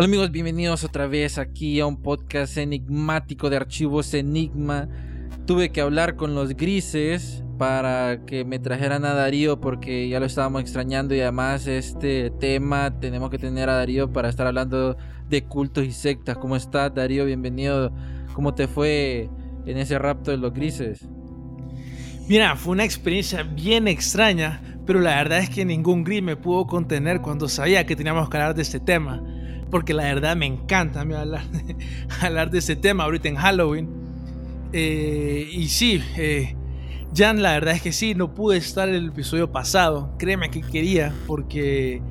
Hola amigos, bienvenidos otra vez aquí a un podcast enigmático de archivos Enigma. Tuve que hablar con los grises para que me trajeran a Darío porque ya lo estábamos extrañando y además este tema tenemos que tener a Darío para estar hablando de cultos y sectas. ¿Cómo estás Darío? Bienvenido. ¿Cómo te fue en ese rapto de los grises? Mira, fue una experiencia bien extraña, pero la verdad es que ningún gris me pudo contener cuando sabía que teníamos que hablar de este tema. Porque la verdad me encanta hablar, de, este tema ahorita en Halloween. Eh, y sí, eh, Jan, la verdad es que sí, no pude estar en el episodio pasado. Créeme que quería, porque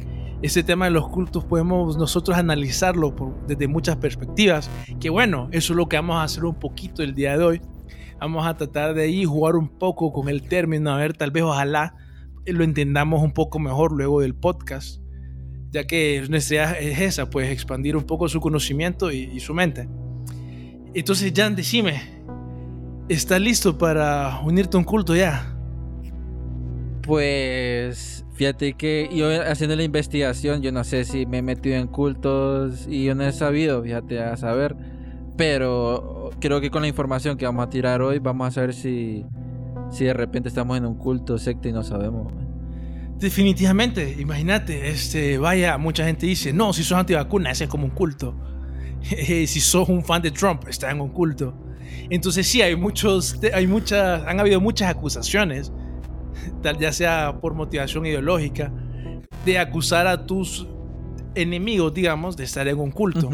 ese tema de los cultos podemos nosotros analizarlo desde muchas perspectivas. Que bueno, eso es lo que vamos a hacer un poquito el día de hoy. Vamos a tratar de ahí jugar un poco con el término, a ver, tal vez ojalá lo entendamos un poco mejor luego del podcast, ya que nuestra idea es esa, pues expandir un poco su conocimiento y, su mente. Entonces, Jan, decime, ¿estás listo para unirte a un culto ya? Pues fíjate que yo haciendo la investigación, yo no sé si me he metido en cultos y yo no he sabido, fíjate, a saber pero creo que con la información que vamos a tirar hoy, vamos a saber si, si de repente estamos en un culto, secta y no sabemos. Definitivamente, imagínate, este, vaya, mucha gente dice, no, si sos antivacuna, ese es como un culto. si sos un fan de Trump, está en un culto. Entonces sí, hay muchos, hay muchas, han habido muchas acusaciones, tal ya sea por motivación ideológica, de acusar a tus enemigos, digamos, de estar en un culto.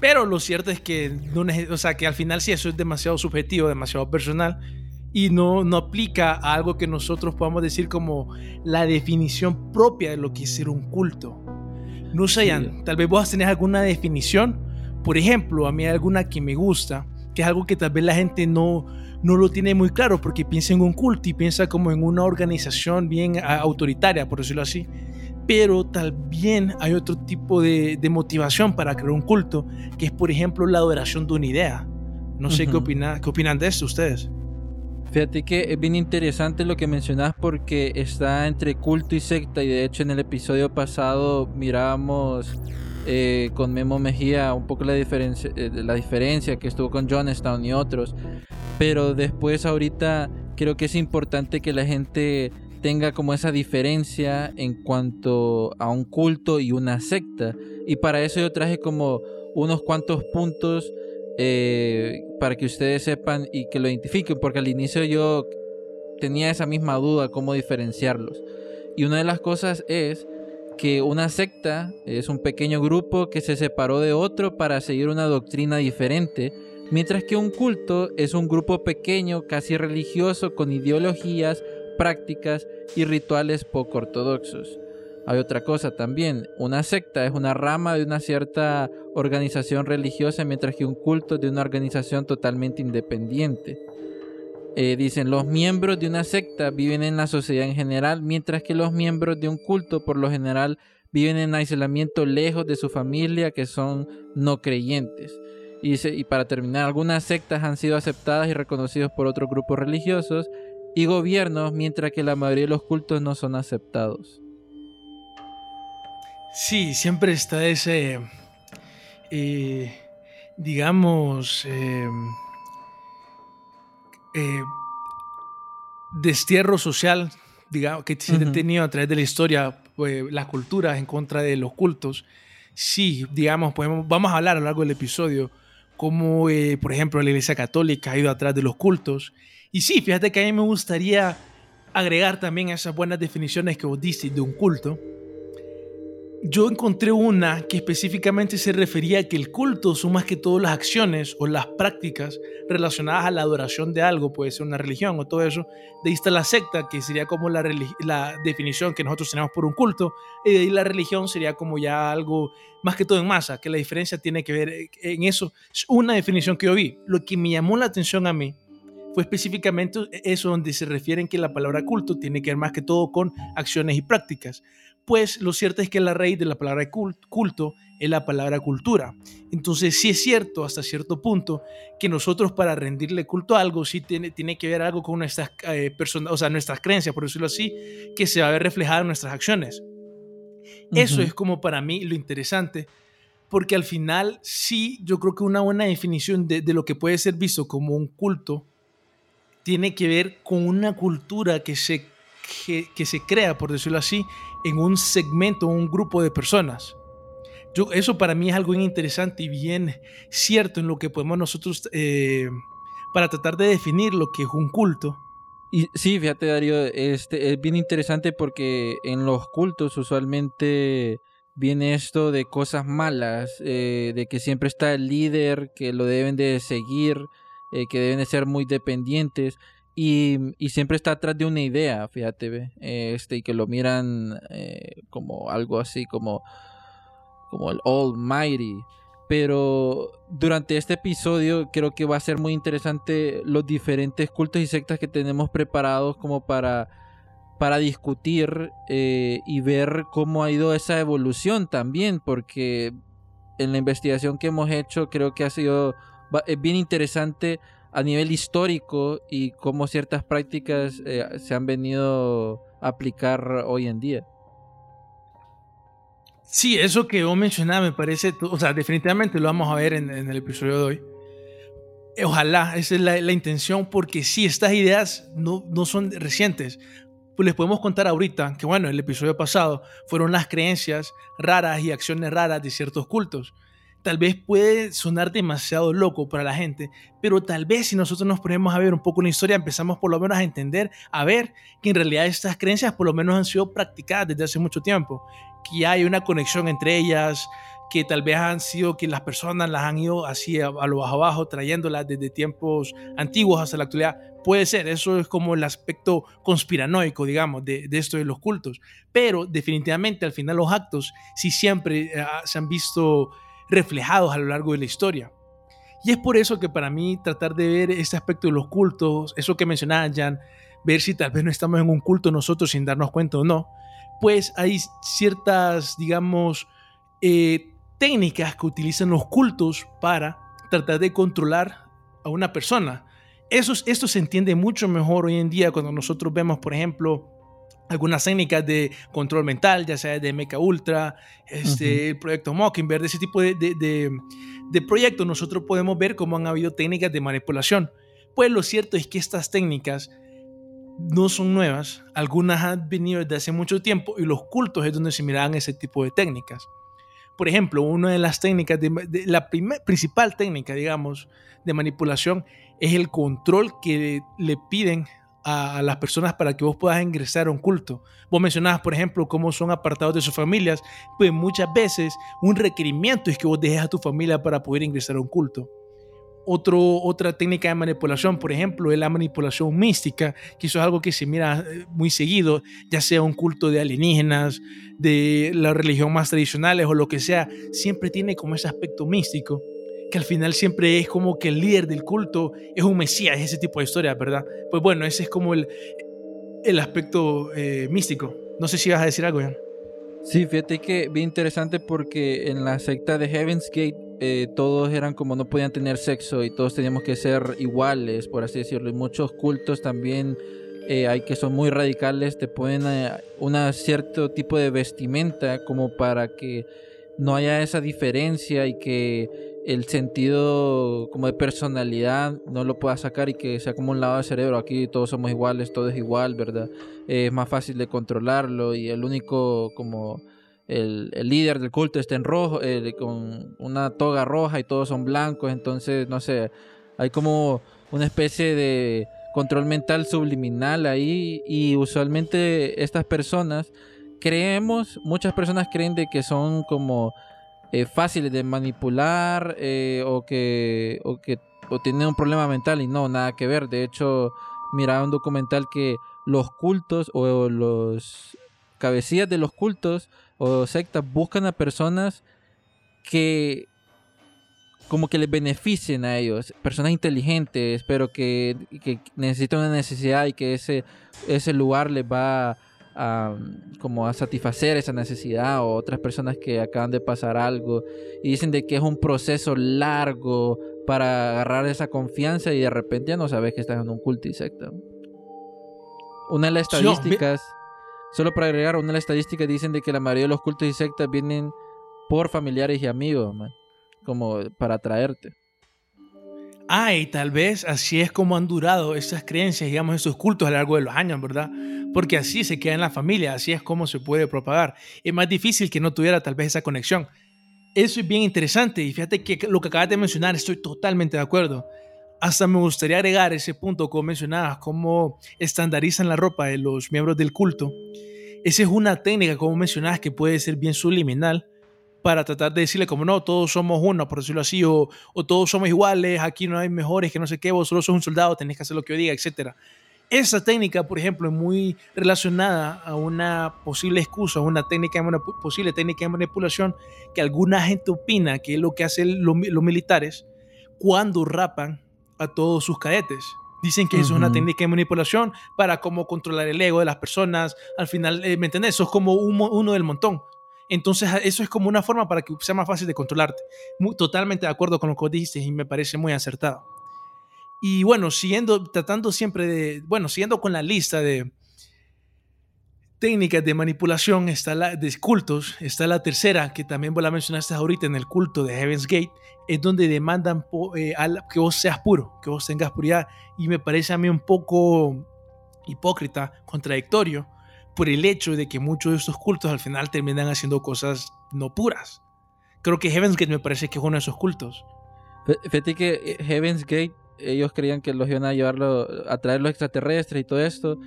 Pero lo cierto es que, no, o sea, que al final sí eso es demasiado subjetivo, demasiado personal y no, no aplica a algo que nosotros podamos decir como la definición propia de lo que es ser un culto. No sé, tal vez vos tenés alguna definición. Por ejemplo, a mí hay alguna que me gusta, que es algo que tal vez la gente no, no lo tiene muy claro porque piensa en un culto y piensa como en una organización bien autoritaria, por decirlo así pero también hay otro tipo de, motivación para crear un culto, que es por ejemplo la adoración de una idea. No sé qué, opina, qué opinan de esto ustedes. Fíjate que es bien interesante lo que mencionas porque está entre culto y secta y de hecho en el episodio pasado mirábamos eh, con Memo Mejía un poco la diferencia, eh, la diferencia que estuvo con Johnstown y otros, pero después ahorita creo que es importante que la gente tenga como esa diferencia en cuanto a un culto y una secta. Y para eso yo traje como unos cuantos puntos eh, para que ustedes sepan y que lo identifiquen, porque al inicio yo tenía esa misma duda cómo diferenciarlos. Y una de las cosas es que una secta es un pequeño grupo que se separó de otro para seguir una doctrina diferente, mientras que un culto es un grupo pequeño, casi religioso, con ideologías, prácticas y rituales poco ortodoxos. Hay otra cosa también, una secta es una rama de una cierta organización religiosa, mientras que un culto de una organización totalmente independiente. Eh, dicen, los miembros de una secta viven en la sociedad en general, mientras que los miembros de un culto por lo general viven en aislamiento lejos de su familia, que son no creyentes. Y, y para terminar, algunas sectas han sido aceptadas y reconocidas por otros grupos religiosos, y gobiernos, mientras que la mayoría de los cultos no son aceptados. Sí, siempre está ese, eh, digamos, eh, eh, destierro social digamos, que se ha tenido a través de la historia, pues, las culturas en contra de los cultos. Sí, digamos, podemos, vamos a hablar a lo largo del episodio cómo, por ejemplo, la Iglesia Católica ha ido atrás de los cultos y sí, fíjate que a mí me gustaría agregar también esas buenas definiciones que vos diste de un culto. Yo encontré una que específicamente se refería a que el culto son más que todo las acciones o las prácticas relacionadas a la adoración de algo, puede ser una religión o todo eso. De ahí está la secta, que sería como la, la definición que nosotros tenemos por un culto, y de ahí la religión sería como ya algo más que todo en masa, que la diferencia tiene que ver en eso. Es una definición que yo vi. Lo que me llamó la atención a mí fue específicamente eso donde se refieren que la palabra culto tiene que ver más que todo con acciones y prácticas. Pues lo cierto es que la raíz de la palabra culto es la palabra cultura. Entonces sí es cierto hasta cierto punto que nosotros para rendirle culto a algo sí tiene, tiene que ver algo con nuestras, eh, personas, o sea, nuestras creencias, por decirlo así, que se va a ver reflejada en nuestras acciones. Eso es como para mí lo interesante, porque al final sí, yo creo que una buena definición de, de lo que puede ser visto como un culto tiene que ver con una cultura que se, que, se crea, por decirlo así, en un segmento, un grupo de personas. Yo, eso para mí es algo interesante y bien cierto en lo que podemos nosotros, eh, para tratar de definir lo que es un culto. Y sí, fíjate Darío, este, es bien interesante porque en los cultos usualmente viene esto de cosas malas, eh, de que siempre está el líder, que lo deben de seguir, eh, que deben de ser muy dependientes y, y, siempre está atrás de una idea, fíjate, este, y que lo miran eh, como algo así como, como el Almighty. Pero durante este episodio creo que va a ser muy interesante los diferentes cultos y sectas que tenemos preparados como para, para discutir eh, y ver cómo ha ido esa evolución también, porque en la investigación que hemos hecho creo que ha sido es bien interesante a nivel histórico y cómo ciertas prácticas eh, se han venido a aplicar hoy en día. Sí, eso que vos mencionabas me parece, o sea, definitivamente lo vamos a ver en, el episodio de hoy. Ojalá, esa es la, la intención, porque sí, estas ideas no, no son recientes. Pues les podemos contar ahorita que, bueno, el episodio pasado fueron las creencias raras y acciones raras de ciertos cultos tal vez puede sonar demasiado loco para la gente, pero tal vez si nosotros nos ponemos a ver un poco la historia, empezamos por lo menos a entender, a ver que en realidad estas creencias por lo menos han sido practicadas desde hace mucho tiempo, que hay una conexión entre ellas, que tal vez han sido que las personas las han ido así a, lo bajo abajo, trayéndolas desde tiempos antiguos hasta la actualidad. Puede ser, eso es como el aspecto conspiranoico, digamos, de, de esto de los cultos. Pero definitivamente al final los actos sí siempre eh, se han visto reflejados a lo largo de la historia. Y es por eso que para mí tratar de ver este aspecto de los cultos, eso que mencionaba Jan, ver si tal vez no estamos en un culto nosotros sin darnos cuenta o no, pues hay ciertas, digamos, eh, técnicas que utilizan los cultos para tratar de controlar a una persona. Eso, esto se entiende mucho mejor hoy en día cuando nosotros vemos, por ejemplo, algunas técnicas de control mental, ya sea de Mecha Ultra, este, el proyecto Mockingbird, ese tipo de, de, de, proyectos, nosotros podemos ver cómo han habido técnicas de manipulación. Pues lo cierto es que estas técnicas no son nuevas, algunas han venido desde hace mucho tiempo y los cultos es donde se miraban ese tipo de técnicas. Por ejemplo, una de las técnicas, de, la principal técnica, digamos, de manipulación es el control que le piden a, las personas para que vos puedas ingresar a un culto. Vos mencionabas, por ejemplo, cómo son apartados de sus familias, pues muchas veces un requerimiento es que vos dejes a tu familia para poder ingresar a un culto. Otro, otra técnica de manipulación, por ejemplo, es la manipulación mística, que eso es algo que se mira eh, muy seguido, ya sea un culto de alienígenas, de la religión más tradicionales o lo que sea, siempre tiene como ese aspecto místico que al final siempre es como que el líder del culto es un mesías, ese tipo de historia, ¿verdad? Pues bueno, ese es como el, el aspecto eh, místico. No sé si vas a decir algo, Jan. Sí, fíjate que bien interesante porque en la secta de Heaven's Gate eh, todos eran como no podían tener sexo y todos teníamos que ser iguales, por así decirlo. Y muchos cultos también eh, hay que son muy radicales, te ponen un cierto tipo de vestimenta como para que no haya esa diferencia y que el sentido como de personalidad no lo pueda sacar y que sea como un lado del cerebro. Aquí todos somos iguales, todo es igual, ¿verdad? es más fácil de controlarlo y el único como el, líder del culto está en rojo, con una toga roja y todos son blancos, entonces no sé, hay como una especie de control mental subliminal ahí y usualmente estas personas creemos, muchas personas creen de que son como eh, fáciles de manipular eh, o que o que o tienen un problema mental y no, nada que ver. De hecho, miraba un documental que los cultos o los cabecillas de los cultos o sectas buscan a personas que como que les beneficien a ellos, personas inteligentes, pero que, que necesitan una necesidad y que ese, ese lugar les va a, como a satisfacer esa necesidad o otras personas que acaban de pasar algo y dicen de que es un proceso largo para agarrar esa confianza y de repente ya no sabes que estás en un culto y secta. Una de las estadísticas, solo para agregar, una de las estadísticas dicen de que la mayoría de los cultos y sectas vienen por familiares y amigos, como para atraerte. Ah, y tal vez así es como han durado esas creencias, digamos, esos cultos a lo largo de los años, ¿verdad? Porque así se queda en la familia, así es como se puede propagar. Es más difícil que no tuviera tal vez esa conexión. Eso es bien interesante y fíjate que lo que acabas de mencionar estoy totalmente de acuerdo. Hasta me gustaría agregar ese punto como mencionabas, cómo estandarizan la ropa de los miembros del culto. Esa es una técnica, como mencionabas, que puede ser bien subliminal para tratar de decirle como no, todos somos uno, por decirlo así, o, o, todos somos iguales, aquí no hay mejores, que no sé qué, vos solo sos un soldado, tenés que hacer lo que yo diga, etc. Esa técnica, por ejemplo, es muy relacionada a una posible excusa, a una técnica de posible técnica de manipulación que alguna gente opina que es lo que hacen los, militares cuando rapan a todos sus cadetes. Dicen que eso es una técnica de manipulación para cómo controlar el ego de las personas. Al final, eh, ¿me entiendes? Eso es como uno del montón. Entonces, eso es como una forma para que sea más fácil de controlarte. Muy, totalmente de acuerdo con lo que dijiste y me parece muy acertado. Y bueno, siguiendo, tratando siempre de, bueno, siguiendo con la lista de técnicas de manipulación, está la de cultos, está la tercera, que también vos la mencionaste ahorita en el culto de Heaven's Gate, es donde demandan eh, que vos seas puro, que vos tengas puridad. Y me parece a mí un poco hipócrita, contradictorio, por el hecho de que muchos de estos cultos al final terminan haciendo cosas no puras. Creo que Heaven's Gate me parece que es uno de esos cultos. Fíjate que eh, Heaven's Gate ellos creían que los iban a llevarlo a traer los extraterrestres y todo esto,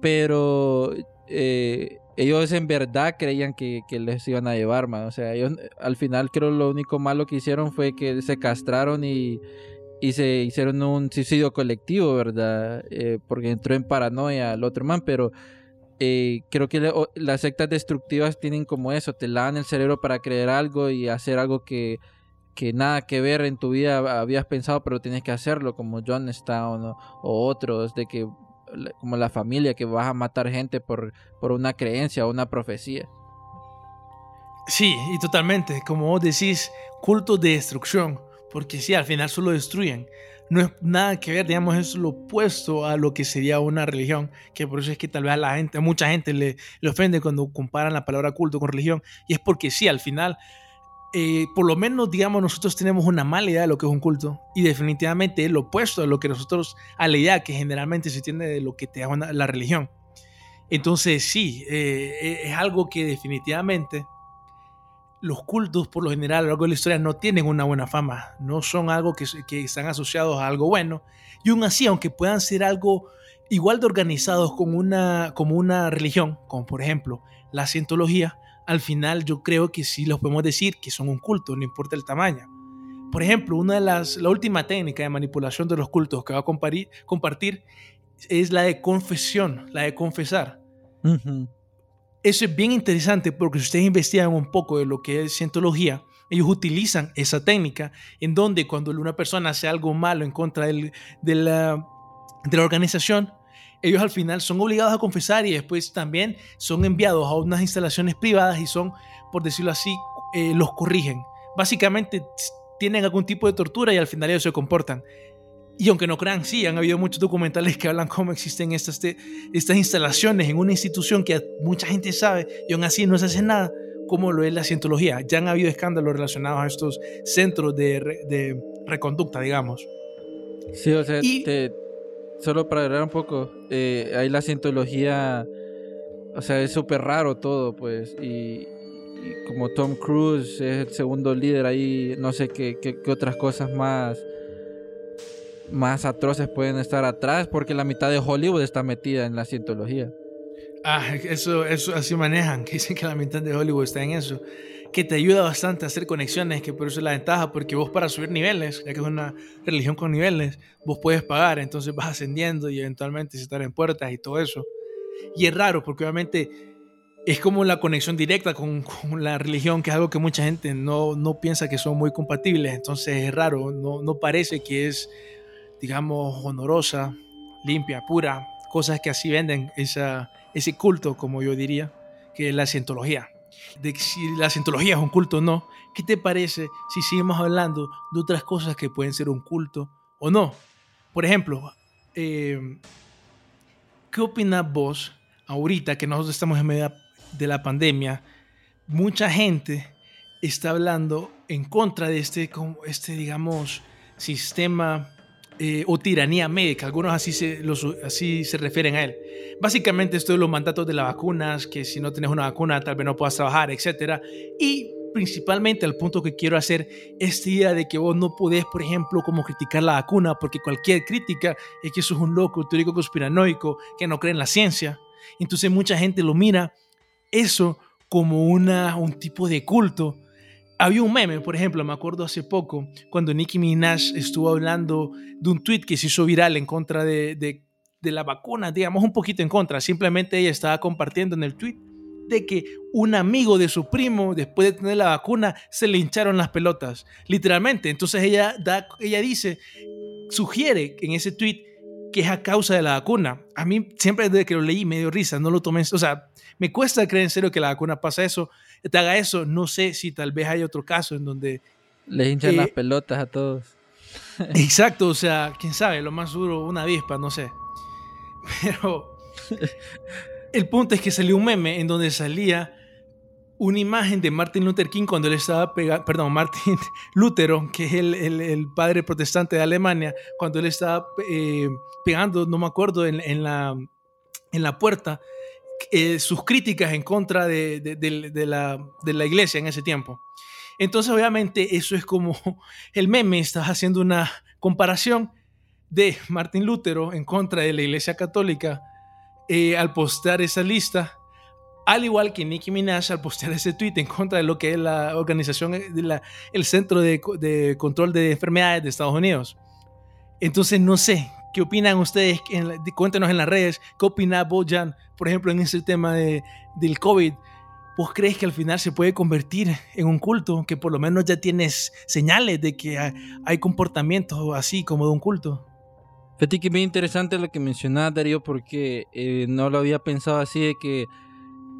pero eh, ellos en verdad creían que, les iban a llevar, man. O sea, ellos al final creo lo único malo que hicieron fue que se castraron y, se hicieron un suicidio colectivo, ¿verdad? Eh, porque entró en paranoia el otro man, pero eh, creo que las sectas destructivas tienen como eso, te lavan el cerebro para creer algo y hacer algo que que nada que ver en tu vida habías pensado, pero tienes que hacerlo, como John o, o otros, de que como la familia, que vas a matar gente por, por una creencia o una profecía. Sí, y totalmente, como vos decís, culto de destrucción, porque sí, al final solo destruyen. No es nada que ver, digamos, es lo opuesto a lo que sería una religión, que por eso es que tal vez a la gente, a mucha gente le, ofende cuando comparan la palabra culto con religión, y es porque sí, al final eh, por lo menos, digamos, nosotros tenemos una mala idea de lo que es un culto y definitivamente es lo opuesto a lo que nosotros, a la idea que generalmente se tiene de lo que te da la religión. Entonces, sí, eh, es algo que definitivamente los cultos, por lo general, a lo largo de la historia, no tienen una buena fama, no son algo que, que están asociados a algo bueno. Y aún así, aunque puedan ser algo igual de organizados como una, religión, como por ejemplo la cientología, al final yo creo que sí los podemos decir que son un culto, no importa el tamaño. Por ejemplo, una de las, la última técnica de manipulación de los cultos que va a compartir, es la de confesión, la de confesar. Eso es bien interesante porque si ustedes investigan un poco de lo que es cientología, ellos utilizan esa técnica en donde cuando una persona hace algo malo en contra de, la, organización, ellos al final son obligados a confesar y después también son enviados a unas instalaciones privadas y son, por decirlo así, eh, los corrigen. Básicamente tienen algún tipo de tortura y al final ellos se comportan. Y aunque no crean, sí, han habido muchos documentales que hablan cómo existen estas, estas instalaciones en una institución que mucha gente sabe y aún así no se hace nada, como lo es la cientología. Ya han habido escándalos relacionados a estos centros de, de reconducta, digamos. Sí, o sea, te, solo para agregar un poco, eh, ahí la cientología, o sea, es súper raro todo, pues, y, como Tom Cruise es el segundo líder ahí, no sé qué, qué, otras cosas más más atroces pueden estar atrás porque la mitad de Hollywood está metida en la cientología. Ah, eso, eso así manejan, que dicen que la mitad de Hollywood está en eso que te ayuda bastante a hacer conexiones, que por eso es la ventaja, porque vos para subir niveles, ya que es una religión con niveles, vos puedes pagar, entonces vas ascendiendo y eventualmente se estar en puertas y todo eso. Y es raro, porque obviamente es como la conexión directa con, la religión, que es algo que mucha gente no, no, piensa que son muy compatibles. Entonces es raro, no, no parece que es, digamos, honorosa, limpia, pura, cosas que así venden ese culto, como yo diría, que es la cientología. De si la cientología es un culto o no, ¿qué te parece si seguimos hablando de otras cosas que pueden ser un culto o no? Por ejemplo, eh, ¿qué opinas vos ahorita que nosotros estamos en medio de la pandemia? Mucha gente está hablando en contra de este, este digamos, sistema eh, o tiranía médica, algunos así se, los, así se refieren a él. Básicamente esto es los mandatos de las vacunas, que si no tienes una vacuna tal vez no puedas trabajar, etc. Y principalmente al punto que quiero hacer esta idea de que vos no podés, por ejemplo, como criticar la vacuna, porque cualquier crítica es que sos un loco, teórico conspiranoico, que no cree en la ciencia. Entonces mucha gente lo mira eso como una, un tipo de culto había un meme, por ejemplo, me acuerdo hace poco, cuando Nicki Minaj estuvo hablando de un tweet que se hizo viral en contra de, de, la vacuna, digamos un poquito en contra. Simplemente ella estaba compartiendo en el tweet de que un amigo de su primo, después de tener la vacuna, se le hincharon las pelotas, literalmente. Entonces ella, da, ella dice, sugiere en ese tweet que es a causa de la vacuna. A mí siempre desde que lo leí me dio risa, no lo tomé, o sea, me cuesta creer en serio que la vacuna pasa eso, te haga eso. No sé si tal vez hay otro caso en donde... Le hinchan las eh, pelotas a todos. Exacto, o sea, quién sabe, lo más duro, una avispa, no sé. Pero el punto es que salió un meme en donde salía una imagen de Martin Luther King cuando él estaba pegando, perdón, Martin Lutero, que es el, el, padre protestante de Alemania, cuando él estaba eh, pegando, no me acuerdo, en, la, en la puerta eh, sus críticas en contra de, de, la, de, la, iglesia en ese tiempo. Entonces, obviamente, eso es como el meme, estás haciendo una comparación de Martín Lutero en contra de la iglesia católica eh, al postear esa lista, al igual que Nicki Minaj al postear ese tweet en contra de lo que es la organización, eh, de la, el Centro de, de Control de Enfermedades de Estados Unidos. Entonces, no sé, ¿Qué opinan ustedes? cuéntenos en las redes. ¿Qué opina Bojan, por ejemplo, en ese tema de, del COVID? ¿Vos crees que al final se puede convertir en un culto? Que por lo menos ya tienes señales de que hay, comportamientos así como de un culto. Fíjate que muy interesante lo que mencionas, Darío, porque eh, no lo había pensado así de que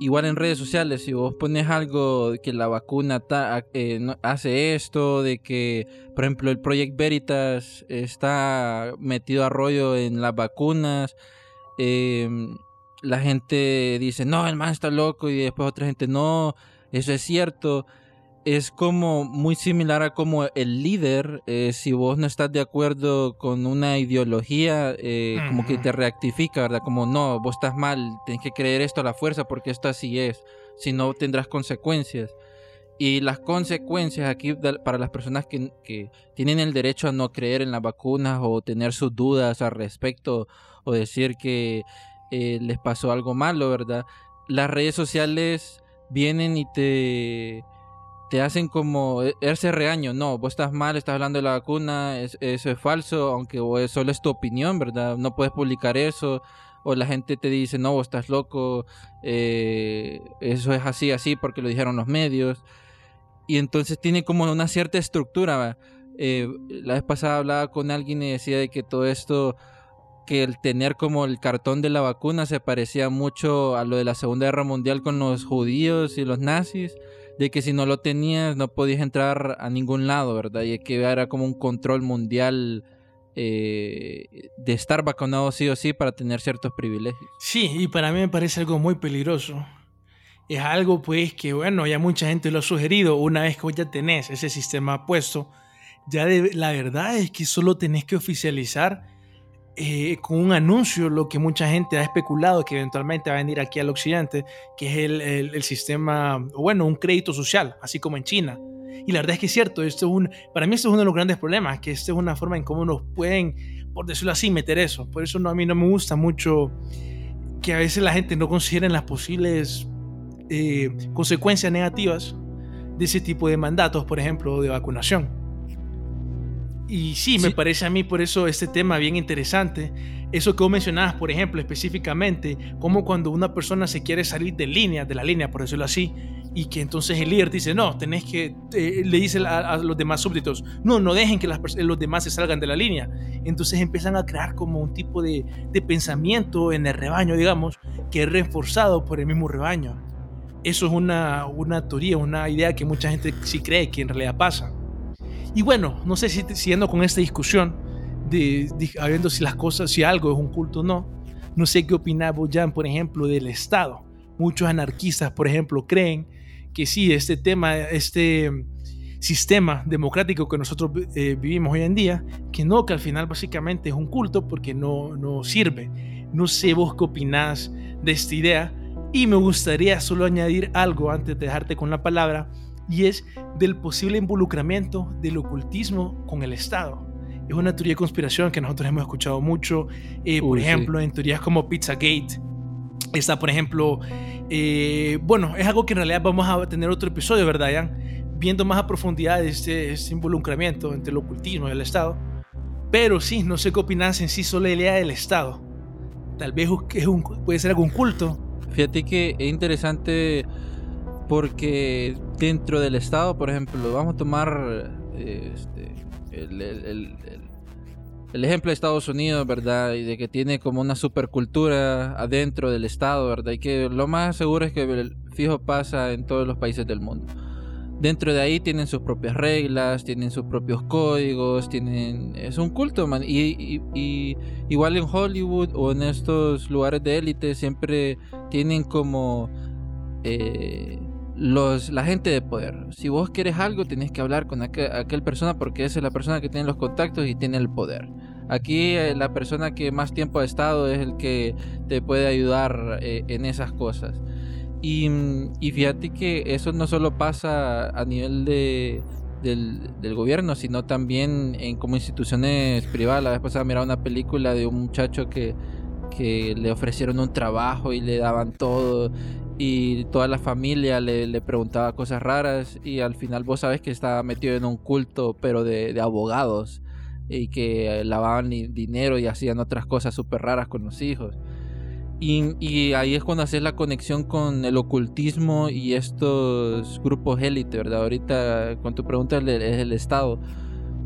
igual en redes sociales, si vos pones algo que la vacuna eh, hace esto, de que, por ejemplo, el Project Veritas está metido a rollo en las vacunas, em, la gente dice, no, el man está loco, y después otra gente, no, eso es cierto es como muy similar a como el líder, eh, si vos no estás de acuerdo con una ideología, eh, como que te reactifica, ¿verdad? Como no, vos estás mal, tienes que creer esto a la fuerza porque esto así es, si no tendrás consecuencias. Y las consecuencias aquí para las personas que, que, tienen el derecho a no creer en las vacunas o tener sus dudas al respecto o decir que eh, les pasó algo malo, ¿verdad? Las redes sociales vienen y te te hacen como ese regaño, no, vos estás mal, estás hablando de la vacuna, eso es falso, aunque solo es tu opinión, ¿verdad? No puedes publicar eso, o la gente te dice, no, vos estás loco, eh, eso es así, así, porque lo dijeron los medios, y entonces tiene como una cierta estructura. Eh, la vez pasada hablaba con alguien y decía de que todo esto que el tener como el cartón de la vacuna se parecía mucho a lo de la Segunda Guerra Mundial con los judíos y los nazis de que si no lo tenías no podías entrar a ningún lado, ¿verdad? Y que era como un control mundial eh, de estar vacunado sí o sí para tener ciertos privilegios. Sí, y para mí me parece algo muy peligroso. Es algo pues que, bueno, ya mucha gente lo ha sugerido, una vez que ya tenés ese sistema puesto, ya la verdad es que solo tenés que oficializar eh, con un anuncio lo que mucha gente ha especulado que eventualmente va a venir aquí al occidente, que es el, el, sistema, bueno, un crédito social, así como en China. Y la verdad es que es cierto, esto es un, para mí esto es uno de los grandes problemas, que esta es una forma en cómo nos pueden, por decirlo así, meter eso. Por eso no, a mí no me gusta mucho que a veces la gente no considere las posibles eh, consecuencias negativas de ese tipo de mandatos, por ejemplo, de vacunación. Y sí, me parece a mí por eso este tema bien interesante. Eso que vos mencionabas, por ejemplo, específicamente, como cuando una persona se quiere salir de línea, de la línea, por decirlo así, y que entonces el líder dice, no, tenés que, eh, le dice a, los demás súbditos, no, no dejen que los demás se salgan de la línea. Entonces empiezan a crear como un tipo de, de pensamiento en el rebaño, digamos, que es reforzado por el mismo rebaño. Eso es una, una teoría, una idea que mucha gente sí cree que en realidad pasa. Y bueno, no sé si siguiendo con esta discusión, de, de, si las cosas, si algo es un culto o no, no sé qué opina Boyan, por ejemplo, del Estado. Muchos anarquistas, por ejemplo, creen que sí, este tema, este sistema democrático que nosotros eh, vivimos hoy en día, que no, que al final básicamente es un culto porque no, no sirve. No sé vos qué opinás de esta idea y me gustaría solo añadir algo antes de dejarte con la palabra y es del posible involucramiento del ocultismo con el Estado. Es una teoría de conspiración que nosotros hemos escuchado mucho, eh, por ejemplo, en teorías como Pizzagate. Está, por ejemplo, eh, bueno, es algo que en realidad vamos a tener otro episodio, ¿verdad, Jan? Viendo más a profundidad este, este involucramiento entre el ocultismo y el Estado. Pero sí, no sé qué opinas en sí sobre la idea del Estado. Tal vez es un, puede ser algún culto. Fíjate que es interesante porque dentro del Estado, por ejemplo, vamos a tomar este, el, ejemplo de Estados Unidos, ¿verdad? Y de que tiene como una supercultura adentro del Estado, ¿verdad? Y que lo más seguro es que fijo pasa en todos los países del mundo. Dentro de ahí tienen sus propias reglas, tienen sus propios códigos, tienen es un culto, man. Y, igual en Hollywood o en estos lugares de élite siempre tienen como eh, los, la gente de poder. Si vos quieres algo, tenés que hablar con aquel, persona porque esa es la persona que tiene los contactos y tiene el poder. Aquí eh, la persona que más tiempo ha estado es el que te puede ayudar eh, en esas cosas. Y, fíjate que eso no solo pasa a nivel de, del, gobierno, sino también en como instituciones privadas. La vez pasada miraba una película de un muchacho que, que le ofrecieron un trabajo y le daban todo y toda la familia le, preguntaba cosas raras y al final vos sabes que estaba metido en un culto pero de, abogados y que lavaban dinero y hacían otras cosas súper raras con los hijos. Y, ahí es cuando haces la conexión con el ocultismo y estos grupos élite, ¿verdad? Ahorita con tu pregunta es el Estado.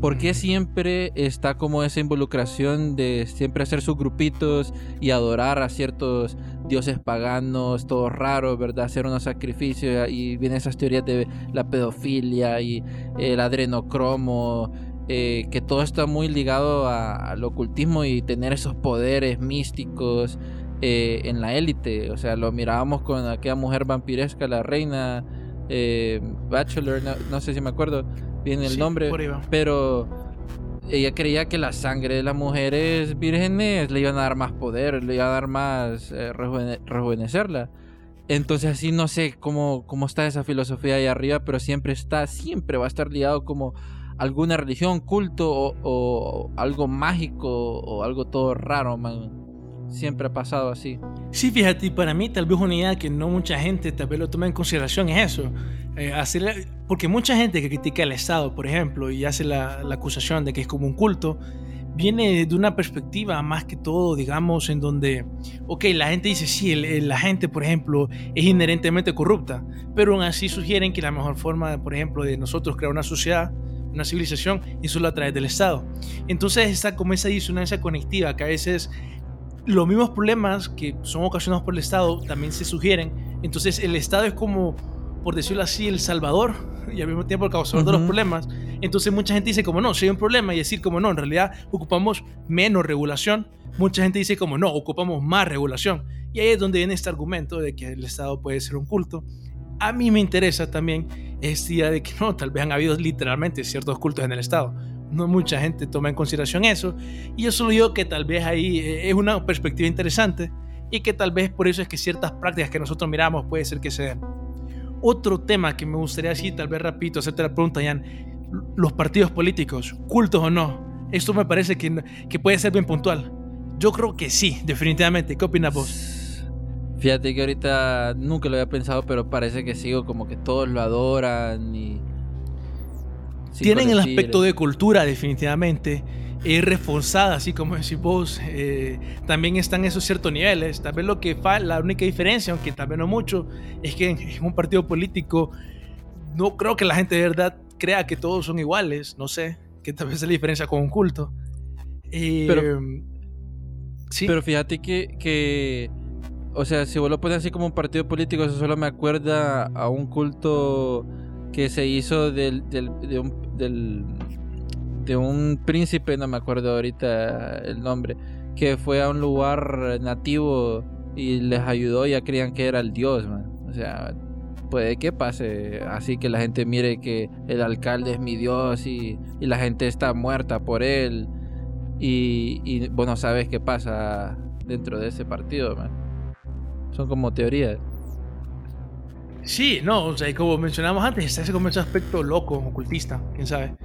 ¿Por qué siempre está como esa involucración de siempre hacer sus grupitos y adorar a ciertos dioses paganos, todos raros, ¿verdad? Hacer unos sacrificios y vienen esas teorías de la pedofilia y el adrenocromo, eh, que todo está muy ligado al ocultismo y tener esos poderes místicos eh, en la élite. O sea, lo mirábamos con aquella mujer vampiresca, la reina eh, Bachelor, no sé si me acuerdo bien el nombre, pero ella creía que la sangre de las mujeres vírgenes le iban a dar más poder, le iba a dar más eh, rejuvenecerla. Entonces así no sé cómo, cómo está esa filosofía ahí arriba, pero siempre está, siempre va a estar ligado como alguna religión, culto o, o algo mágico o algo todo raro, man. Siempre ha pasado así. Sí, fíjate, para mí tal vez una idea que no mucha gente tal vez lo toma en consideración es eso. Eh, porque mucha gente que critica al Estado, por ejemplo, y hace la, acusación de que es como un culto, viene de una perspectiva más que todo, digamos, en donde, ok, la gente dice, sí, la gente, por ejemplo, es inherentemente corrupta, pero aún así sugieren que la mejor forma, por ejemplo, de nosotros crear una sociedad, una civilización, es solo a través del Estado. Entonces está como esa disonancia conectiva que a veces los mismos problemas que son ocasionados por el Estado también se sugieren. Entonces el Estado es como, por decirlo así, el salvador y al mismo tiempo el causador de los problemas. Entonces mucha gente dice como no, si hay un problema y decir como no, en realidad ocupamos menos regulación. Mucha gente dice como no, ocupamos más regulación. Y ahí es donde viene este argumento de que el Estado puede ser un culto. A mí me interesa también esta idea de que no, tal vez han habido literalmente ciertos cultos en el Estado no mucha gente toma en consideración eso. Y yo solo digo que tal vez ahí eh, es una perspectiva interesante y que tal vez por eso es que ciertas prácticas que nosotros miramos puede ser que se den. Otro tema que me gustaría decir, tal vez rapidito, hacerte la pregunta, Jan, los partidos políticos, cultos o no, esto me parece que, que puede ser bien puntual. Yo creo que sí, definitivamente. ¿Qué opinas vos? Fíjate que ahorita nunca lo había pensado, pero parece que sigo como que todos lo adoran y Tienen el aspecto de cultura, definitivamente. Es reforzada, así como decís vos. Eh, también están esos ciertos niveles. Tal vez lo que la única diferencia, aunque tal vez no mucho, es que en, un partido político no creo que la gente de verdad crea que todos son iguales. No sé, que tal vez es la diferencia con un culto. Eh, pero, ¿sí? pero fíjate que, que, o sea, si vos lo pones así como un partido político, eso solo me acuerda a un culto que se hizo del, del, de, un, del, de un príncipe, no me acuerdo ahorita el nombre, que fue a un lugar nativo y les ayudó y ya creían que era el dios, man. O sea, puede que pase así que la gente mire que el alcalde es mi dios y, y la gente está muerta por él y, y bueno, sabes qué pasa dentro de ese partido. Son como teorías. Sí, no, o sea, como mencionamos antes, está ese como ese aspecto loco, ocultista, quién sabe.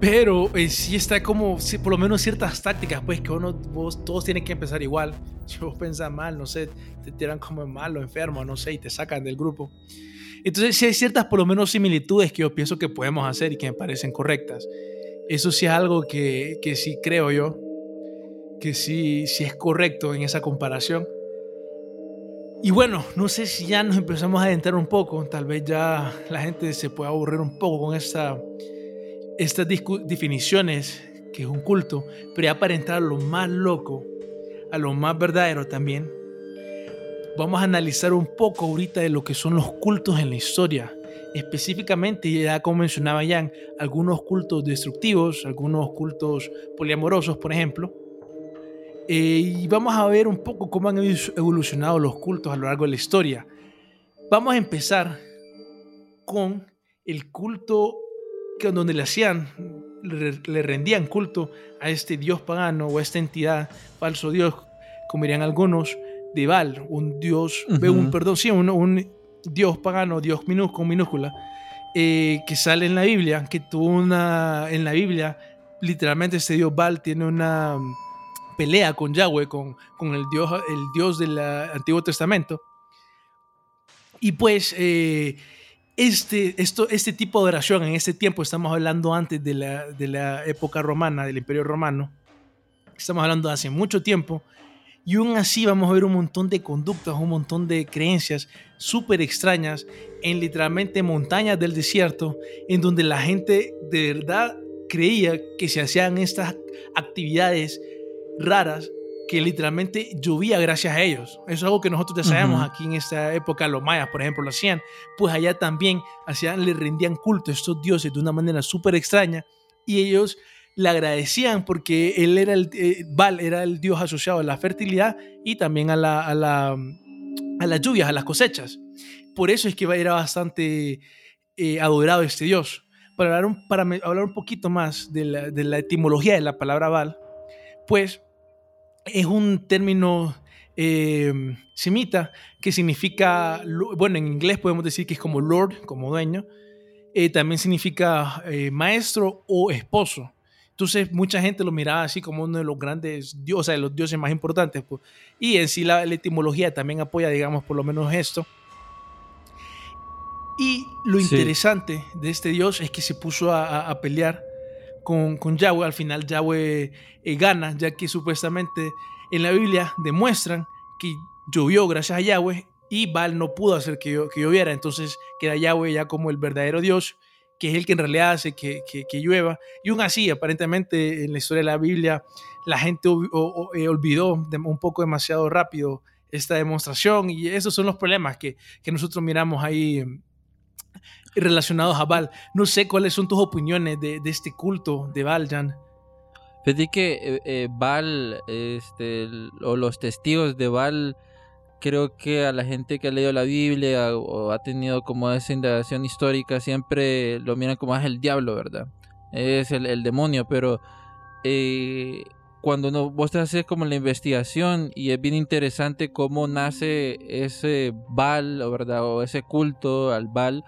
Pero eh, sí está como, por lo menos ciertas tácticas, pues que uno, vos, todos tienen que empezar igual. Si vos pensás mal, no sé, te tiran como malo, enfermo, no sé, y te sacan del grupo. Entonces sí hay ciertas por lo menos similitudes que yo pienso que podemos hacer y que me parecen correctas. Eso sí es algo que, que sí creo yo, que sí, sí es correcto en esa comparación. Y bueno, no sé si ya nos empezamos a adentrar un poco, tal vez ya la gente se pueda aburrir un poco con esta, estas definiciones, que es un culto, pero ya para entrar a lo más loco, a lo más verdadero también, vamos a analizar un poco ahorita de lo que son los cultos en la historia. Específicamente, ya como mencionaba Jan, algunos cultos destructivos, algunos cultos poliamorosos, por ejemplo, eh, y vamos a ver un poco cómo han evolucionado los cultos a lo largo de la historia. Vamos a empezar con el culto que donde le hacían, le, rendían culto a este dios pagano o a esta entidad, falso dios, como dirían algunos, de Baal, un dios, un, perdón, sí, un, dios pagano, dios minúsculo, minúscula, eh, que sale en la Biblia, que tuvo una, en la Biblia, literalmente este dios Baal tiene una pelea con Yahweh, con, con el, Dios, el Dios del Antiguo Testamento. Y pues eh, este, esto, este tipo de oración en este tiempo, estamos hablando antes de la, de la época romana, del Imperio Romano, estamos hablando de hace mucho tiempo, y aún así vamos a ver un montón de conductas, un montón de creencias súper extrañas en literalmente montañas del desierto, en donde la gente de verdad creía que se hacían estas actividades raras que literalmente llovía gracias a ellos. Eso es algo que nosotros ya sabemos aquí en esta época, los mayas, por ejemplo, lo hacían. Pues allá también hacían, le rendían culto a estos dioses de una manera súper extraña y ellos le agradecían porque él era el, eh, Val era el dios asociado a la fertilidad y también a, la, a, la, a las lluvias, a las cosechas. Por eso es que era bastante eh, adorado este dios. Para hablar, un, para hablar un poquito más de la, de la etimología de la palabra Val, pues es un término eh, semita que significa, bueno, en inglés podemos decir que es como Lord, como dueño. Eh, también significa eh, maestro o esposo. Entonces mucha gente lo miraba así como uno de los grandes dioses, o sea, de los dioses más importantes. Pues. Y en sí la, etimología también apoya, digamos, por lo menos esto. Y lo interesante de este dios es que se puso a, a pelear con, Yahweh. Al final Yahweh eh, gana, ya que supuestamente en la Biblia demuestran que llovió gracias a Yahweh y Baal no pudo hacer que, que lloviera. Entonces queda Yahweh ya como el verdadero Dios, que es el que en realidad hace que, que, llueva. Y aún así, aparentemente en la historia de la Biblia, la gente eh, olvidó un poco demasiado rápido esta demostración y esos son los problemas que, que nosotros miramos ahí relacionados a Baal. No sé cuáles son tus opiniones de, este culto de Baal, Jan. Fíjate que eh, eh, Baal, este, o los testigos de Baal, creo que a la gente que ha leído la Biblia o ha tenido como esa indagación histórica, siempre lo miran como es el diablo, ¿verdad? Es el, demonio, pero eh, cuando no, vos te haces como la investigación y es bien interesante cómo nace ese Baal, ¿verdad? O ese culto al Baal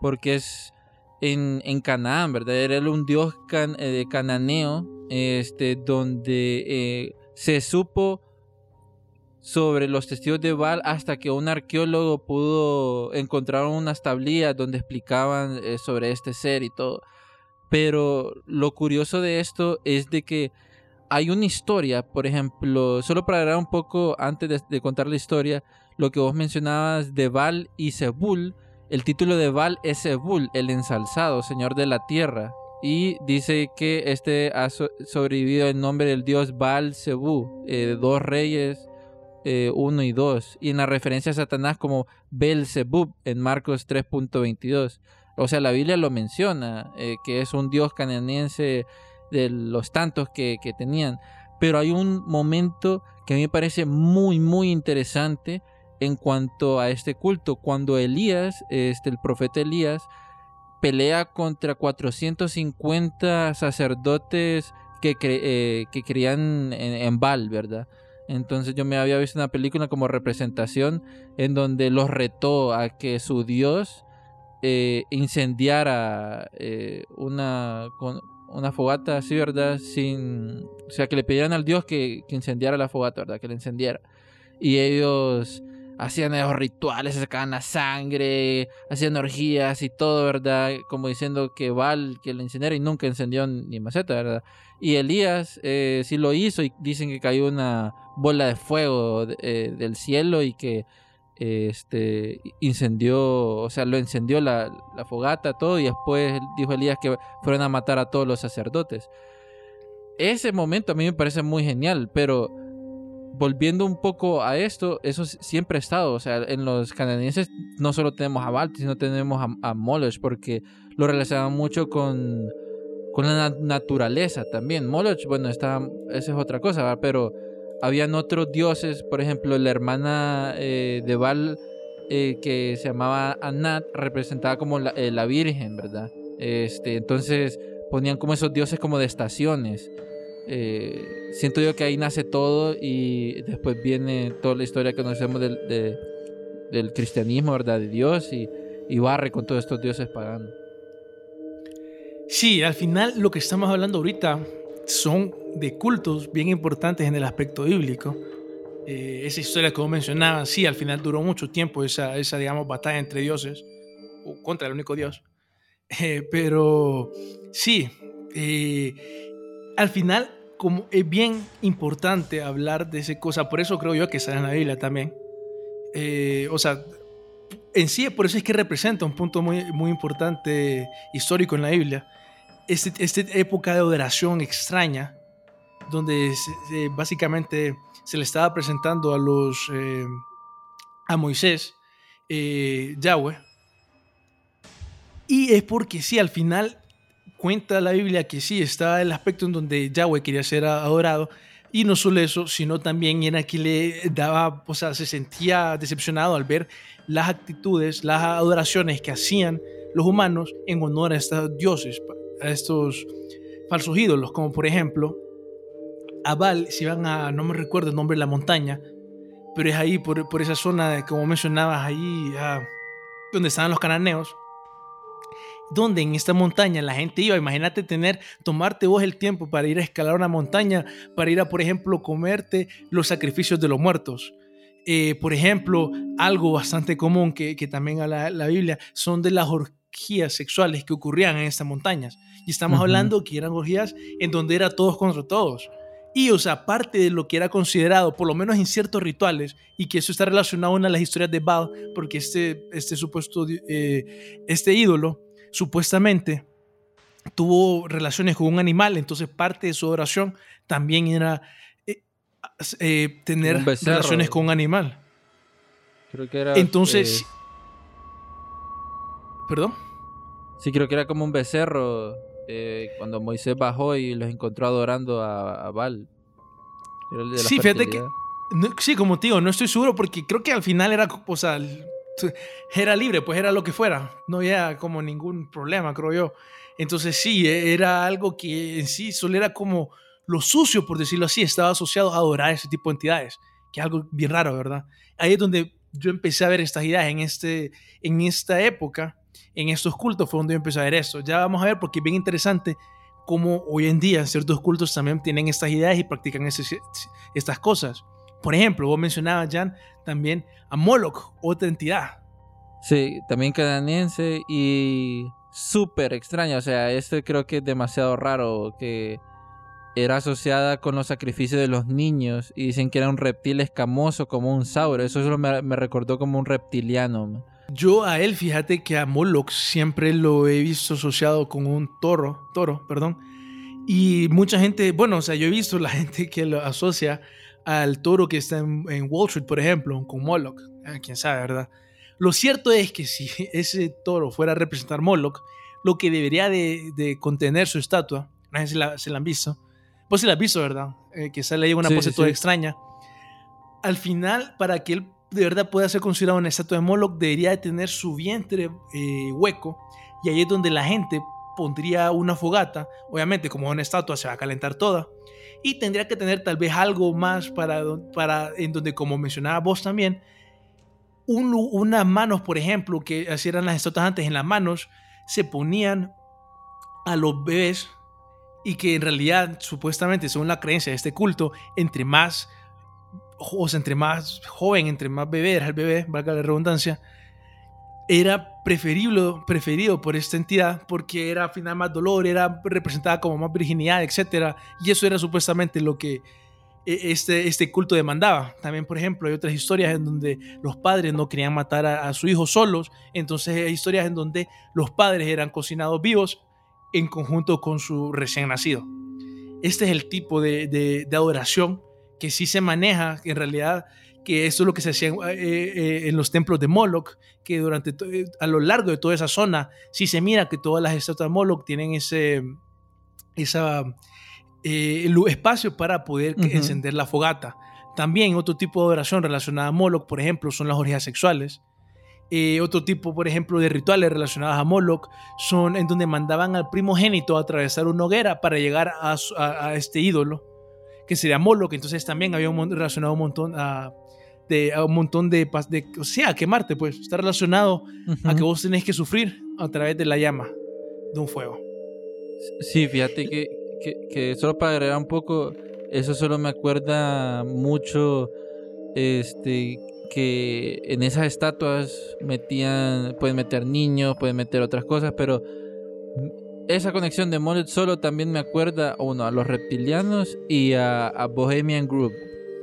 porque es en, Canaán, ¿verdad? Era un dios eh, cananeo, este, donde eh, se supo sobre los testigos de Baal hasta que un arqueólogo pudo encontrar unas tablillas donde explicaban eh, sobre este ser y todo. Pero lo curioso de esto es de que hay una historia, por ejemplo, solo para hablar un poco antes de, contar la historia, lo que vos mencionabas de Val y Zebul, el título de Val es Zebul, el ensalzado, señor de la tierra. Y dice que este ha sobrevivido en nombre del dios Baal Zebú, eh, dos reyes, eh, uno y dos. Y en la referencia a Satanás como Belzebub en Marcos 3.22. O sea, la Biblia lo menciona, eh, que es un dios canadiense de los tantos que, que tenían. Pero hay un momento que a mí me parece muy, muy interesante en cuanto a este culto. Cuando Elías, este, el profeta Elías, pelea contra 450 sacerdotes que, eh, que creían en, en, Baal, ¿verdad? Entonces yo me había visto una película como representación en donde los retó a que su Dios eh, incendiara eh, una, una fogata así, ¿verdad? Sin, o sea, que le pidieran al Dios que, que incendiara la fogata, ¿verdad? Que la encendiera. Y ellos hacían esos rituales, sacaban la sangre, hacían orgías y todo, ¿verdad? Como diciendo que Val, que lo incendiara y nunca encendió ni maceta, ¿verdad? Y Elías eh, sí lo hizo y dicen que cayó una bola de fuego eh, del cielo y que este incendió, o sea, lo encendió la, la fogata, todo, y después dijo Elías que fueron a matar a todos los sacerdotes. Ese momento a mí me parece muy genial, pero volviendo un poco a esto, eso siempre ha estado. O sea, en los canadienses no solo tenemos a Balti, sino tenemos a, a Moloch, porque lo relacionan mucho con, con la naturaleza también. Moloch, bueno, está, esa es otra cosa, pero habían otros dioses, por ejemplo, la hermana eh, de Val eh, que se llamaba Anat, representaba como la, eh, la Virgen, ¿verdad? Este, entonces ponían como esos dioses como de estaciones. Eh, siento yo que ahí nace todo y después viene toda la historia que conocemos del, del cristianismo, ¿verdad? De Dios y, y barre con todos estos dioses paganos. Sí, al final lo que estamos hablando ahorita son de cultos bien importantes en el aspecto bíblico. Eh, esa historia que vos mencionabas, sí, al final duró mucho tiempo esa, esa digamos, batalla entre dioses, o contra el único Dios. Eh, pero sí, al final como es bien importante hablar de esa cosa, por eso creo yo que sale en la Biblia también. Eh, o sea, en sí, por eso es que representa un punto muy, muy importante histórico en la Biblia. Esta este época de adoración extraña, donde básicamente se le estaba presentando a los eh, a Moisés eh, Yahweh. Y es porque sí, al final cuenta la Biblia que sí, está el aspecto en donde Yahweh quería ser adorado. Y no solo eso, sino también era que le daba, o sea, se sentía decepcionado al ver las actitudes, las adoraciones que hacían los humanos en honor a estos dioses, a estos falsos ídolos, como por ejemplo, Abal, si van a, no me recuerdo el nombre de la montaña, pero es ahí, por, por esa zona, como mencionabas, ahí ah, donde estaban los cananeos, donde en esta montaña la gente iba, imagínate tener, tomarte vos el tiempo para ir a escalar una montaña, para ir a, por ejemplo, comerte los sacrificios de los muertos. Eh, por ejemplo, algo bastante común que, también a la, Biblia son de las orgías sexuales que ocurrían en estas montañas. Y estamos hablando que eran orgías en donde era todos contra todos. Y, o sea, parte de lo que era considerado, por lo menos en ciertos rituales, y que eso está relacionado a las historias de Baal, porque este, este supuesto, eh, este ídolo, supuestamente tuvo relaciones con un animal, entonces parte de su oración también era eh, eh, tener relaciones con un animal. Creo que era. Entonces. Eh, ¿Perdón? Sí, creo que era como un becerro cuando Moisés bajó y los encontró adorando a, a Baal. sí, fíjate que. sí, como digo, no estoy seguro porque creo que al final era. O sea, era libre, pues era lo que fuera. No había como ningún problema, creo yo. Entonces sí, e, era algo que en sí solo era como lo sucio, por decirlo así, estaba asociado a adorar ese tipo de entidades, que es algo bien raro, ¿verdad? Ahí es donde yo empecé a ver estas ideas en, este, en esta época, en estos cultos fue donde yo empecé a ver esto. Ya vamos a ver porque es bien interesante cómo hoy en día ciertos cultos también tienen estas ideas y practican estas cosas. Por ejemplo, vos mencionabas, Jan, también a Moloch, otra entidad. Sí, también canadiense y súper extraña. O sea, este creo que es demasiado raro que era asociada con los sacrificios de los niños y dicen que era un reptil escamoso como un sauro. Eso solo me, me recordó como un reptiliano. Yo a él, fíjate que a Moloch siempre lo he visto asociado con un toro, toro, perdón. Y mucha gente, bueno, o sea, yo he visto la gente que lo asocia al toro que está en, Wall Street, por ejemplo, con Moloch. Ah, quién sabe, ¿verdad? Lo cierto es que si ese toro fuera a representar Moloch, lo que debería de, contener su estatua, no sé si la, se la han visto, pues si la has visto, ¿verdad? Eh, que sale ahí una pose toda extraña. Al final, para que él de verdad pueda ser considerado una estatua de Moloch, debería de tener su vientre eh, hueco y ahí es donde la gente pondría una fogata. Obviamente, como una estatua se va a calentar toda. Y tendría que tener tal vez algo más para, para en donde, como mencionaba vos también, unas manos, por ejemplo, que eran las estatuas antes, en las manos se ponían a los bebés y que en realidad, supuestamente, según la creencia de este culto, entre más o entre más joven, entre más bebé era el bebé, valga la redundancia, era preferible, preferido por esta entidad porque era al final más dolor, era representada como más virginidad, etc. Y eso era supuestamente lo que e, este, este culto demandaba. También, por ejemplo, hay otras historias en donde los padres no querían matar a, su hijo solos, entonces hay historias en donde los padres eran cocinados vivos en conjunto con su recién nacido. Este es el tipo de, de, de adoración que sí se maneja, en realidad, que eso es lo que se hacía eh, eh, en los templos de Moloch, que durante eh, a lo largo de toda esa zona, sí se mira que todas las estatuas de Moloch tienen ese esa, espacio para poder encender la fogata. También otro tipo de adoración relacionada a Moloch, por ejemplo, son las orgías sexuales. otro tipo, por ejemplo, de rituales relacionados a Moloch son en donde mandaban al primogénito a atravesar una hoguera para llegar a este ídolo que sería Moloch, entonces también había un, relacionado un montón a, de, un montón de, de, o sea, quemarte, pues, está relacionado a que vos tenés que sufrir a través de la llama de un fuego. Sí, fíjate que, que, solo para agregar un poco, eso solo me acuerda mucho, este, que en esas estatuas metían, pueden meter niños, pueden meter otras cosas, pero esa conexión de Mollet solo también me acuerda uno a los reptilianos y a, Bohemian Group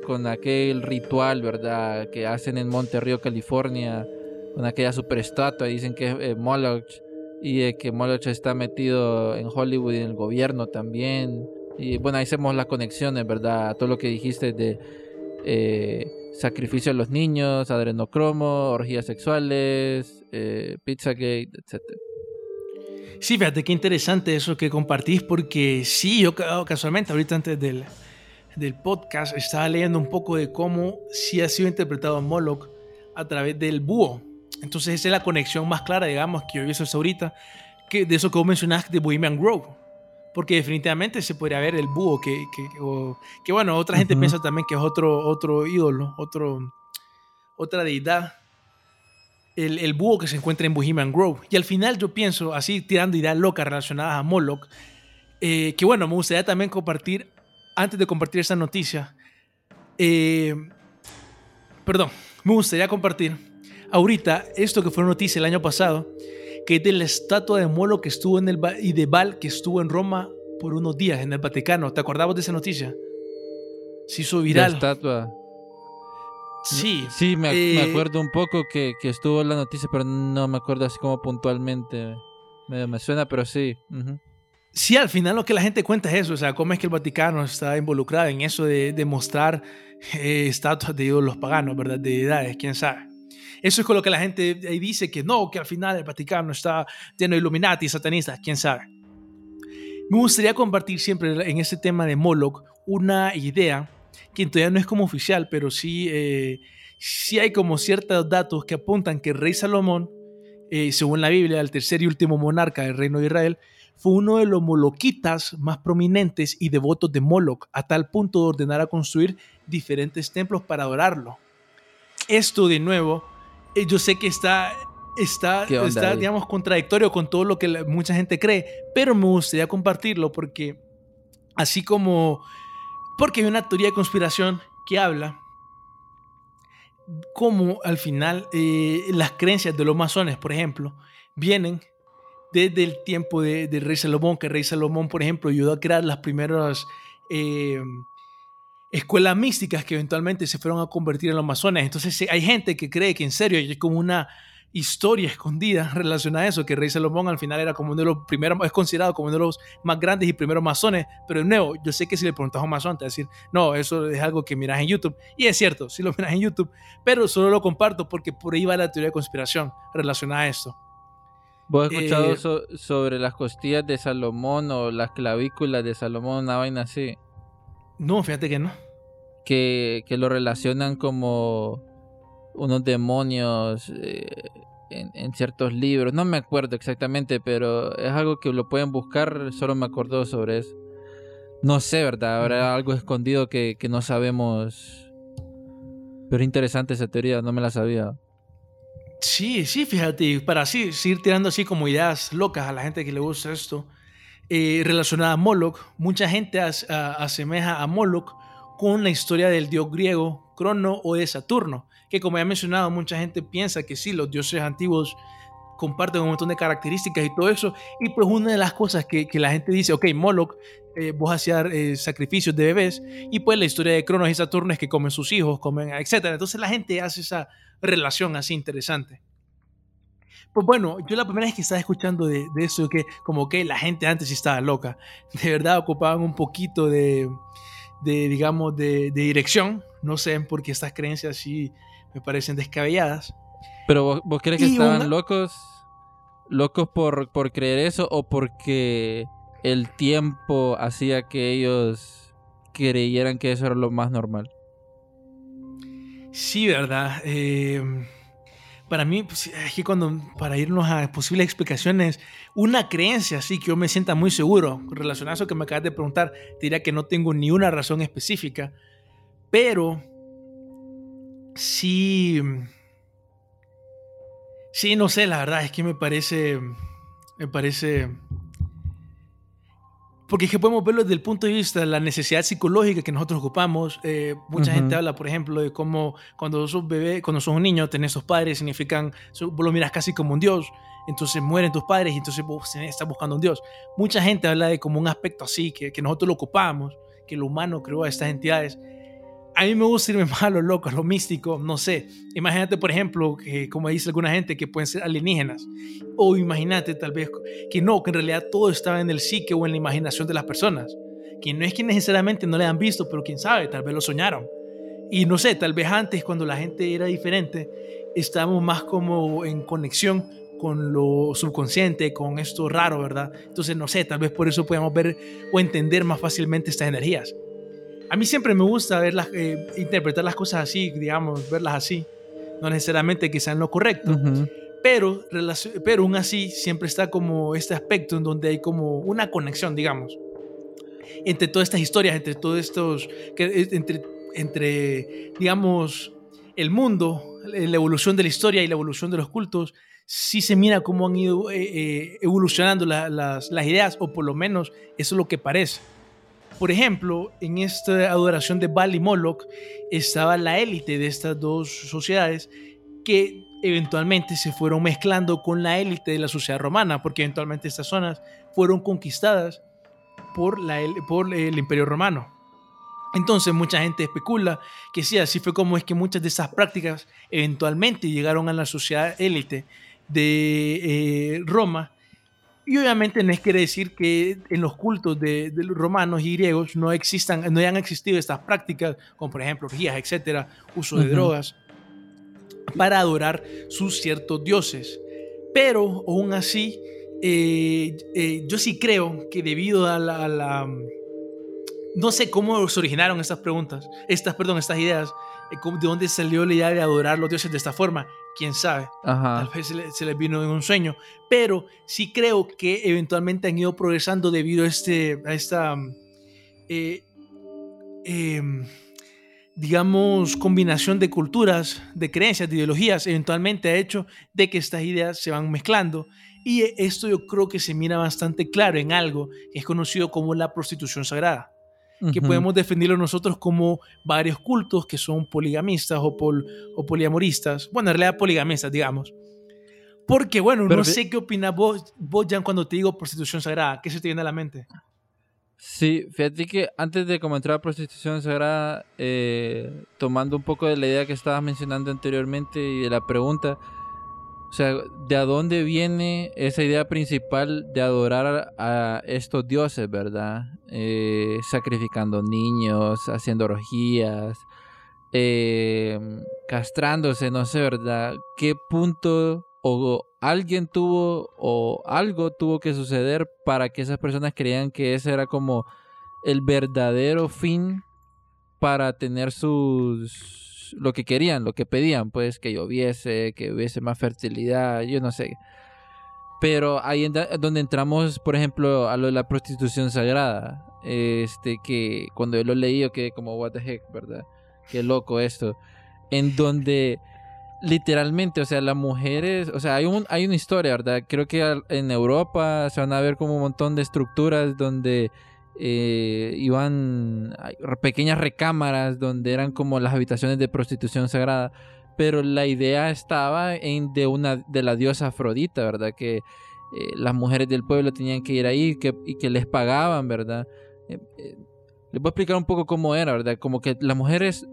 con aquel ritual, ¿verdad? Que hacen en Monterrey, California, con aquella superestatua. Dicen que es eh, Moloch y que Moloch está metido en Hollywood y en el gobierno también. Y bueno, ahí hacemos las conexiones, ¿verdad? Todo lo que dijiste de eh, sacrificio a los niños, adrenocromo, orgías sexuales, eh, Pizzagate, etcétera. Sí, fíjate qué interesante eso que compartís, porque sí, yo casualmente ahorita antes del, del podcast estaba leyendo un poco de cómo sí ha sido interpretado Moloch a través del búho. Entonces esa es la conexión más clara, digamos, que yo he visto hasta ahorita, que de eso que vos mencionaste de Bohemian Grove. Porque definitivamente se podría ver el búho, que, que, que bueno, otra gente piensa también que es otro, otro ídolo, otro, otra deidad el, búho que se encuentra en Bohemian Grove. Y al final yo pienso, así tirando ideas locas relacionadas a Moloch, eh, que bueno, me gustaría también compartir, antes de compartir esta noticia, eh, perdón, me gustaría compartir ahorita esto que fue noticia el año pasado, que es de la estatua de Moloch que estuvo en el y de Val que estuvo en Roma por unos días en el Vaticano. ¿Te acordabas de esa noticia? Se hizo viral. La estatua. Sí. Sí, me, eh, acuerdo un poco que, estuvo en la noticia, pero no me acuerdo así como puntualmente. Me, suena, pero sí. Sí, al final lo que la gente cuenta es eso, o sea, cómo es que el Vaticano está involucrado en eso de, mostrar eh, estatuas de ídolos paganos, ¿verdad? De edades, quién sabe. Eso es con lo que la gente ahí dice que no, que al final el Vaticano está lleno de Illuminati, satanistas, quién sabe. Me gustaría compartir siempre en este tema de Moloch una idea que todavía no es como oficial, pero sí, eh, sí hay como ciertos datos que apuntan que el rey Salomón, eh, según la Biblia, el tercer y último monarca del reino de Israel, fue uno de los moloquitas más prominentes y devotos de Moloch, a tal punto de ordenar a construir diferentes templos para adorarlo. Esto, de nuevo, eh, yo sé que está, está, está digamos, contradictorio con todo lo que mucha gente cree, pero me gustaría compartirlo porque así como porque hay una teoría de conspiración que habla cómo al final eh, las creencias de los masones, por ejemplo, vienen desde el tiempo de, rey Salomón, que rey Salomón, por ejemplo, ayudó a crear las primeras eh, escuelas místicas que eventualmente se fueron a convertir en los masones. Entonces hay gente que cree que en serio hay como una historia escondida relacionada a eso, que rey Salomón al final era como uno de los primeros, es considerado como uno de los más grandes y primeros masones, pero de nuevo, yo sé que si le preguntas a un masón, te va a decir, no, eso es algo que miras en YouTube, y es cierto, si lo miras en YouTube, pero solo lo comparto porque por ahí va la teoría de conspiración relacionada a esto. ¿Vos has escuchado eh, sobre las costillas de Salomón o las clavículas de Salomón, una vaina así? No, fíjate que no. Que, que lo relacionan como unos demonios eh, en, ciertos libros. No me acuerdo exactamente, pero es algo que lo pueden buscar. Solo me acordó sobre eso. No sé, ¿verdad? Habrá algo escondido que, no sabemos. Pero interesante esa teoría, no me la sabía. Sí, sí, fíjate, para así, ir tirando así como ideas locas a la gente que le gusta esto, eh, relacionada a Moloch, mucha gente asemeja a Moloch con la historia del dios griego Crono o de Saturno que como ya he mencionado, mucha gente piensa que sí, los dioses antiguos comparten un montón de características y todo eso. Y pues una de las cosas que, que la gente dice, ok, Moloch, eh, vos hacías eh, sacrificios de bebés, y pues la historia de Cronos y Saturno es que comen sus hijos, comen, etc. Entonces la gente hace esa relación así interesante. Pues bueno, yo la primera vez que estaba escuchando de, de eso, que como que la gente antes estaba loca, de verdad ocupaban un poquito de, de digamos, de, de dirección, no sé por qué estas creencias sí me parecen descabelladas. Pero vos, crees que estaban locos, locos por, por creer eso o porque el tiempo hacía que ellos creyeran que eso era lo más normal. Sí, verdad. Eh, para mí, pues, es que cuando, para irnos a posibles explicaciones, una creencia así que yo me sienta muy seguro, relacionado a eso que me acabas de preguntar, diría que no tengo ni una razón específica, pero sí. Sí, no sé, la verdad es que me parece. Me parece. Porque es que podemos verlo desde el punto de vista de la necesidad psicológica que nosotros ocupamos. Eh, mucha gente habla, por ejemplo, de cómo cuando sos bebé, cuando sos un niño, tenés tus padres, significan, vos lo miras casi como un dios. Entonces mueren tus padres y entonces vos estás buscando un dios. Mucha gente habla de como un aspecto así, que, que nosotros lo ocupamos, que el humano creó a estas entidades a mí me gusta irme más a lo loco, a lo místico, no sé. Imagínate, por ejemplo, que como dice alguna gente, que pueden ser alienígenas. O imagínate tal vez que no, que en realidad todo estaba en el psique o en la imaginación de las personas. Que no es que necesariamente no le han visto, pero quién sabe, tal vez lo soñaron. Y no sé, tal vez antes, cuando la gente era diferente, estábamos más como en conexión con lo subconsciente, con esto raro, ¿verdad? Entonces, no sé, tal vez por eso podemos ver o entender más fácilmente estas energías a mí siempre me gusta verlas, eh, interpretar las cosas así, digamos, verlas así. No necesariamente que sean lo correcto, pero, pero aún así siempre está como este aspecto en donde hay como una conexión, digamos, entre todas estas historias, entre todos estos, que, entre, entre, digamos, el mundo, la evolución de la historia y la evolución de los cultos, sí se mira cómo han ido eh, eh, evolucionando las, las ideas, o por lo menos eso es lo que parece. Por ejemplo, en esta adoración de Baal y Moloch estaba la élite de estas dos sociedades que eventualmente se fueron mezclando con la élite de la sociedad romana, porque eventualmente estas zonas fueron conquistadas por, el imperio romano. Entonces mucha gente especula que sí, así fue como es que muchas de esas prácticas eventualmente llegaron a la sociedad élite de eh, Roma y obviamente no es quiere decir que en los cultos de, los romanos y griegos no existan, no hayan existido estas prácticas, como por ejemplo orgías, etcétera, uso de drogas, para adorar sus ciertos dioses. Pero aún así, eh, eh, yo sí creo que debido a la, no sé cómo se originaron estas preguntas, estas, perdón, estas ideas, eh, de dónde salió la idea de adorar los dioses de esta forma quién sabe. Tal vez se, les vino en un sueño. Pero sí creo que eventualmente han ido progresando debido a, este, a esta, eh, em, digamos, combinación de culturas, de creencias, de ideologías. Eventualmente ha hecho de que estas ideas se van mezclando. Y esto yo creo que se mira bastante claro en algo que es conocido como la prostitución sagrada que podemos definirlo nosotros como varios cultos que son poligamistas o, o poliamoristas, bueno, en realidad poligamistas, digamos. Porque, bueno, no sé qué opinas vos, vos, Jan, cuando te digo prostitución sagrada. ¿Qué se te viene a la mente? Sí, fíjate que antes de comentar la prostitución sagrada, eh, tomando un poco de la idea que estabas mencionando anteriormente y de la pregunta, o sea, ¿de dónde viene esa idea principal de adorar a estos dioses, verdad? Eh, sacrificando niños, haciendo orgías, eh, castrándose, no sé, ¿verdad? ¿Qué punto o alguien tuvo o algo tuvo que suceder para que esas personas creían que ese era como el verdadero fin para tener sus lo que querían, lo que pedían, pues que lloviese, que hubiese más fertilidad, yo no sé. Pero ahí es donde entramos, por ejemplo, a lo de la prostitución sagrada. Este que cuando yo lo leí yo quedé como what the heck, ¿verdad? Qué loco esto. En donde literalmente, o sea, las mujeres, o sea, hay, un, hay una historia, ¿verdad? Creo que en Europa se van a ver como un montón de estructuras donde eh, iban pequeñas recámaras donde eran como las habitaciones de prostitución sagrada, pero la idea estaba en de una de la diosa Afrodita, ¿verdad? Que eh, las mujeres del pueblo tenían que ir ahí que, y que les pagaban, ¿verdad? Eh, les voy a explicar un poco cómo era, ¿verdad? Como que las mujeres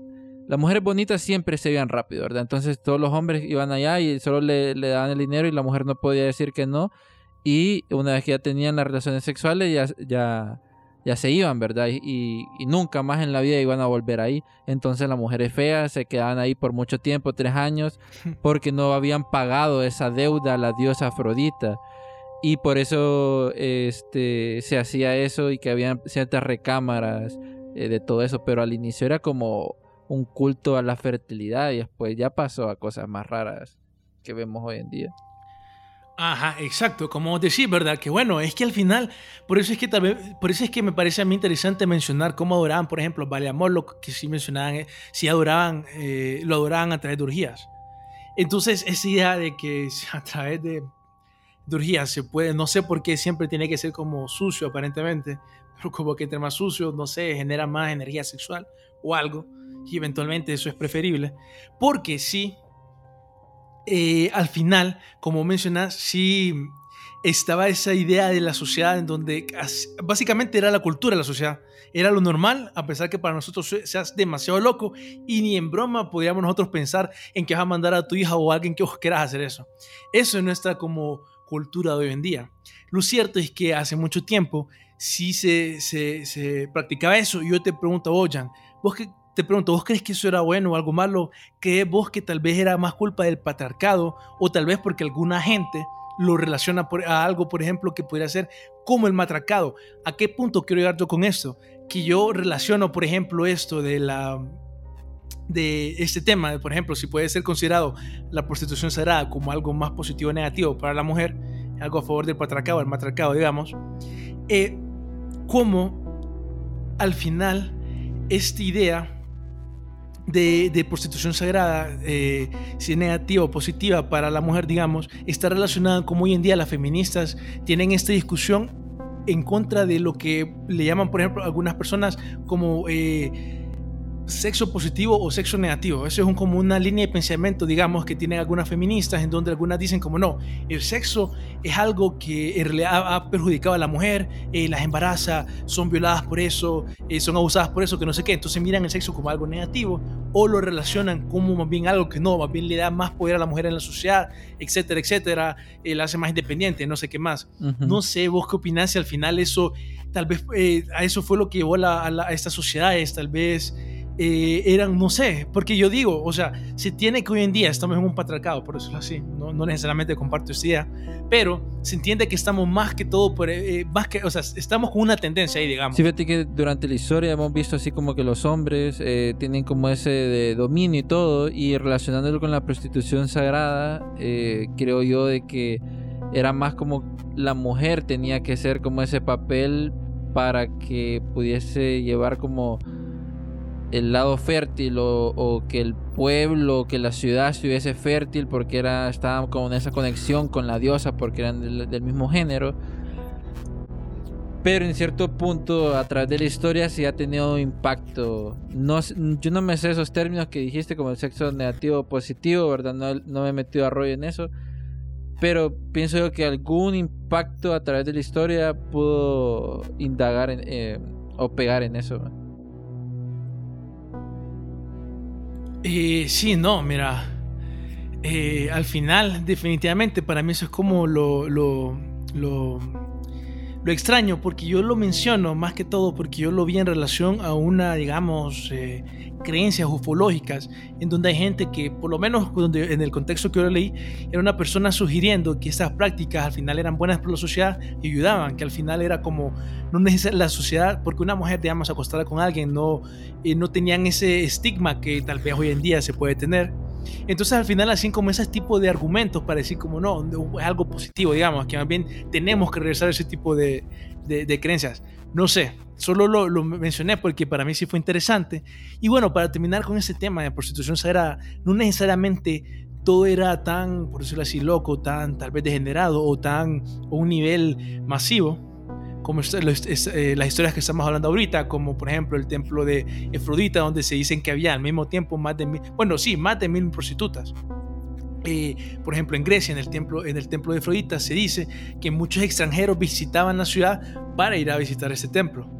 las mujeres bonitas siempre se veían rápido, ¿verdad? Entonces todos los hombres iban allá y solo le, daban el dinero y la mujer no podía decir que no. Y una vez que ya tenían las relaciones sexuales, ya, ya, ya se iban, ¿verdad? Y, nunca más en la vida iban a volver ahí. Entonces las mujeres feas se quedaban ahí por mucho tiempo, tres años, porque no habían pagado esa deuda a la diosa Afrodita. Y por eso este, se hacía eso y que habían ciertas recámaras eh, de todo eso. Pero al inicio era como un culto a la fertilidad y después ya pasó a cosas más raras que vemos hoy en día. Ajá, exacto, como decís, ¿verdad? Que bueno, es que al final, por eso es que tal vez, por eso es que me parece a mí interesante mencionar cómo adoraban, por ejemplo, Amor, lo que sí mencionaban, eh, si adoraban, eh, lo adoraban a través de orgías. Entonces, esa idea de que a través de, de orgías se puede, no sé por qué siempre tiene que ser como sucio aparentemente, pero como que entre más sucio, no sé, genera más energía sexual o algo y eventualmente eso es preferible, porque sí, eh, al final, como mencionas, sí estaba esa idea de la sociedad en donde básicamente era la cultura de la sociedad, era lo normal, a pesar que para nosotros seas demasiado loco y ni en broma podríamos nosotros pensar en que vas a mandar a tu hija o a alguien que vos quieras hacer eso. Eso es nuestra como cultura de hoy en día. Lo cierto es que hace mucho tiempo sí se, se, se practicaba eso. Yo te pregunto, Ojan, vos qué, te pregunto, ¿vos crees que eso era bueno o algo malo? ¿Crees vos que tal vez era más culpa del patriarcado o tal vez porque alguna gente lo relaciona a algo, por ejemplo, que podría ser como el matracado? ¿A qué punto quiero llegar yo con esto? Que yo relaciono, por ejemplo, esto de la de este tema, por ejemplo, si puede ser considerado la prostitución sagrada como algo más positivo o negativo para la mujer, algo a favor del patriarcado, el matracado, digamos, eh, al final esta idea de, prostitución sagrada, eh, si es negativa o positiva para la mujer, digamos, está relacionada como hoy en día las feministas tienen esta discusión en contra de lo que le llaman, por ejemplo, algunas personas como... Eh, sexo positivo o sexo negativo. Eso es como una línea de pensamiento, digamos, que tienen algunas feministas, en donde algunas dicen como no, el sexo es algo que en realidad ha perjudicado a la mujer, eh, las embaraza, son violadas por eso, eh, son abusadas por eso, que no sé qué. Entonces miran el sexo como algo negativo o lo relacionan como más bien algo que no, más bien le da más poder a la mujer en la sociedad, etcétera, etcétera, eh, la hace más independiente, no sé qué más. No sé, vos qué opinás si al final eso, tal vez a eso fue lo que llevó a, a estas sociedades, tal vez eh, eran, no sé, porque yo digo, o sea, se tiene que hoy en día estamos en un patriarcado, por es así, no, no necesariamente comparto esta idea, pero se entiende que estamos más que todo, por, eh, más que, o sea, estamos con una tendencia ahí, digamos. Sí, fíjate que durante la historia hemos visto así como que los hombres eh, tienen como ese de dominio y todo, y relacionándolo con la prostitución sagrada, creo yo de que era más como la mujer tenía que ser como ese papel para que pudiese llevar como el lado fértil o, que el pueblo, que la ciudad estuviese fértil porque era, estaban con esa conexión con la diosa porque eran del, mismo género. Pero en cierto punto, a través de la historia, sí ha tenido impacto. No, yo no me sé esos términos que dijiste, como el sexo negativo o positivo, ¿verdad? No, no me he metido a rollo en eso. pero pienso yo que algún impacto a través de la historia pudo indagar eh, o pegar en eso. Eh, sí, no, mira. Eh, al final, definitivamente, para mí eso es como lo, lo, lo, lo, extraño, porque yo lo menciono más que todo porque yo lo vi en relación a una, digamos, eh, creencias ufológicas, en donde hay gente que, por lo menos en el contexto que yo leí, era una persona sugiriendo que esas prácticas al final eran buenas para la sociedad y ayudaban, que al final era como, no necesita la sociedad, porque una mujer, digamos, acostada con alguien, no, eh, no tenían ese estigma que tal vez hoy en día se puede tener. Entonces al final hacían como ese tipo de argumentos para decir como no, es algo positivo, digamos, que más bien tenemos que regresar a ese tipo de, creencias. No sé, solo lo, mencioné porque para mí sí fue interesante. Y bueno, para terminar con ese tema de prostitución sagrada, no necesariamente todo era tan, por decirlo así, loco, tan tal vez degenerado o tan a un nivel masivo como eh, las historias que estamos hablando ahorita, como por ejemplo el templo de Efrodita, donde se dicen que había al mismo tiempo más de mil, bueno, sí, más de mil prostitutas. Eh, por ejemplo, en Grecia, en el, templo, en el templo de Afrodita, se dice que muchos extranjeros visitaban la ciudad para ir a visitar ese templo.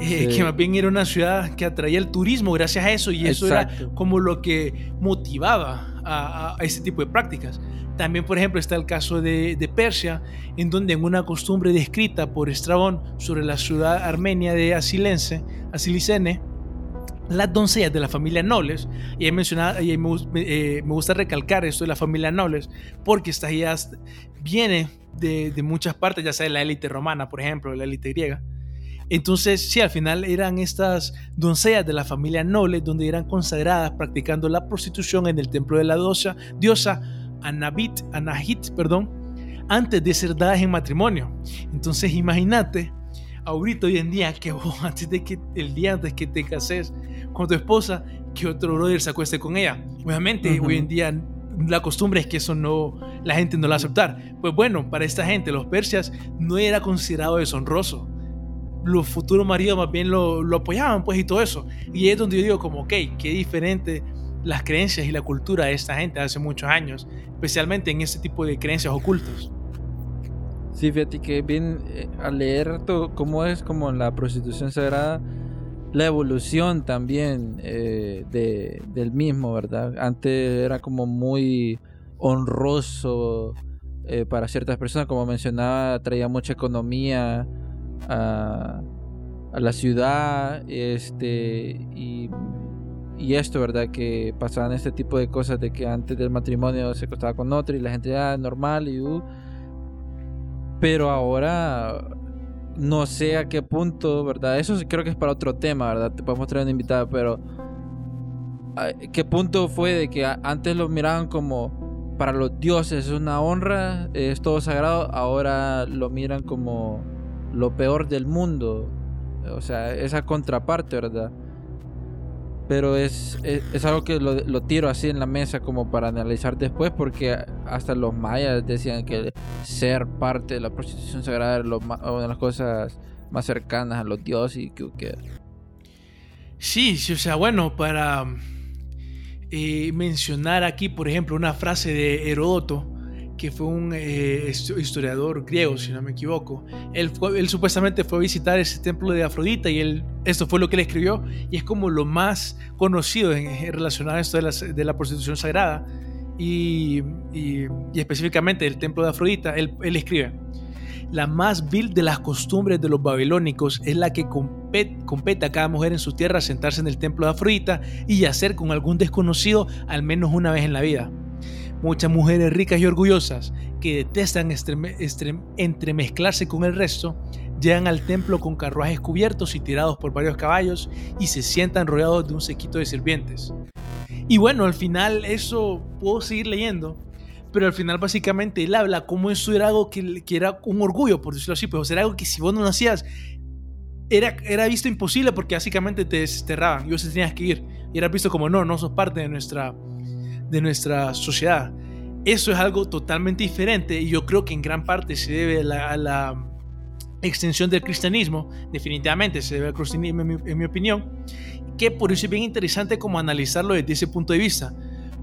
Eh, que más bien era una ciudad que atraía el turismo gracias a eso y eso era como lo que motivaba a, a ese tipo de prácticas. También, por ejemplo, está el caso de, Persia, en donde en una costumbre descrita por Estrabón sobre la ciudad armenia de Asilense, Asilicene, las doncellas de la familia nobles, y, mencionado, y me, eh, me, gusta recalcar esto de la familia nobles, porque esta ya viene de, de, muchas partes, ya sea de la élite romana, por ejemplo, de la élite griega. Entonces, sí, al final eran estas doncellas de la familia noble, donde eran consagradas practicando la prostitución en el templo de la diosa, diosa Anabit, Anahit, perdón, antes de ser dadas en matrimonio. Entonces imagínate, ahorita hoy en día, que vos antes de que el día antes que te cases con tu esposa, que otro brother se acueste con ella. Obviamente hoy en día la costumbre es que eso no, la gente no lo va a aceptar. Pues bueno, para esta gente, los persias, no era considerado deshonroso. Los futuros maridos más bien lo, apoyaban, pues, y todo eso. Y es donde yo digo, como, ok, qué diferente las creencias y la cultura de esta gente hace muchos años, especialmente en este tipo de creencias ocultas. Sí, fíjate que bien eh, al leer cómo es como la prostitución sagrada, la evolución también eh, de, del mismo, ¿verdad? Antes era como muy honroso eh, para ciertas personas, como mencionaba, traía mucha economía a, la ciudad, este, y y esto, ¿verdad? Que pasaban este tipo de cosas de que antes del matrimonio se acostaba con otro y la gente ya ah, normal y uh. pero ahora no sé a qué punto, ¿verdad? Eso creo que es para otro tema, ¿verdad? Te podemos traer una invitada, pero ¿qué punto fue de que antes lo miraban como para los dioses es una honra, es todo sagrado, ahora lo miran como lo peor del mundo? O sea, esa contraparte, ¿verdad? pero es, es, algo que lo, lo, tiro así en la mesa como para analizar después porque hasta los mayas decían que ser parte de la prostitución sagrada era una de las cosas más cercanas a los dioses y que, Sí, sí, o sea, bueno, para eh, mencionar aquí, por ejemplo, una frase de Heródoto, que fue un eh, historiador griego, si no me equivoco. Él, él, supuestamente fue a visitar ese templo de Afrodita y él, esto fue lo que él escribió y es como lo más conocido en, relacionado a esto de la, prostitución sagrada y, específicamente el templo de Afrodita. Él, él, escribe, la más vil de las costumbres de los babilónicos es la que compete a cada mujer en su tierra sentarse en el templo de Afrodita y yacer con algún desconocido al menos una vez en la vida Muchas mujeres ricas y orgullosas que detestan entremezclarse con el resto, llegan al templo con carruajes cubiertos y tirados por varios caballos y se sientan rodeados de un sequito de sirvientes. Y bueno, al final eso puedo seguir leyendo, pero al final básicamente él habla como eso era algo que, era un orgullo, por decirlo así, pero era algo que si vos no lo hacías, era, era visto imposible porque básicamente te desterraban y vos tenías que ir. Y era visto como no, no sos parte de nuestra, de nuestra sociedad. Eso es algo totalmente diferente y yo creo que en gran parte se debe a la, extensión del cristianismo, definitivamente se debe al cristianismo en mi, opinión, que por eso es bien interesante como analizarlo desde ese punto de vista,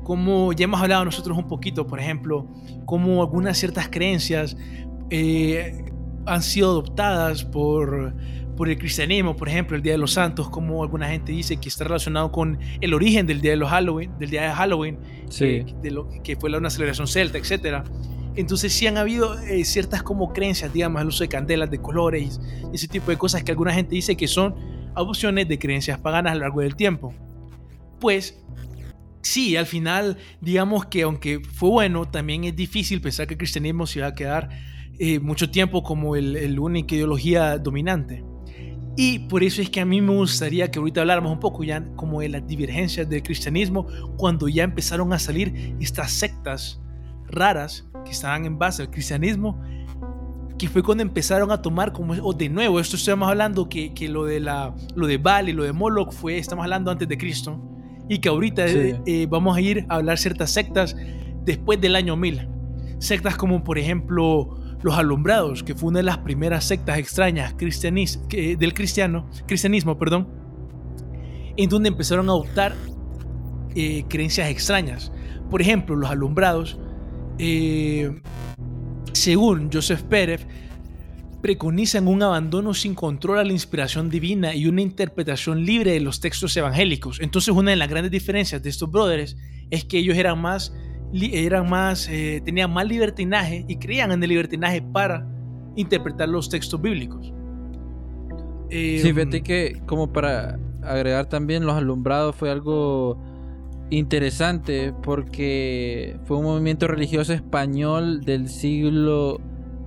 como ya hemos hablado nosotros un poquito, por ejemplo, como algunas ciertas creencias eh, han sido adoptadas por, por el cristianismo, por ejemplo, el Día de los Santos, como alguna gente dice que está relacionado con el origen del Día de, los Halloween, del día de Halloween, sí. de lo, que fue una celebración celta, etc. Entonces sí han habido eh, ciertas como creencias, digamos, el uso de candelas, de colores, ese tipo de cosas que alguna gente dice que son adopciones de creencias paganas a lo largo del tiempo. Pues sí, al final, digamos que aunque fue bueno, también es difícil pensar que el cristianismo se va a quedar eh, mucho tiempo como el, el única ideología dominante. Y por eso es que a mí me gustaría que ahorita habláramos un poco ya como de las divergencias del cristianismo cuando ya empezaron a salir estas sectas raras que estaban en base al cristianismo, que fue cuando empezaron a tomar como, o de nuevo, esto estamos hablando que, que lo de la, lo de Baal y lo de Moloch fue, estamos hablando antes de Cristo, y que ahorita eh, vamos a ir a hablar ciertas sectas después del año 1000. Sectas como por ejemplo los alumbrados, que fue una de las primeras sectas extrañas del cristiano, cristianismo, perdón, en donde empezaron a adoptar eh, creencias extrañas. Por ejemplo, los alumbrados, eh, según Joseph Pérez, preconizan un abandono sin control a la inspiración divina y una interpretación libre de los textos evangélicos. Entonces una de las grandes diferencias de estos brothers es que ellos eran más, eran más eh, tenían más libertinaje y creían en el libertinaje para interpretar los textos bíblicos. sí, fíjate em, que como para agregar también los alumbrados fue algo interesante porque fue un movimiento religioso español del siglo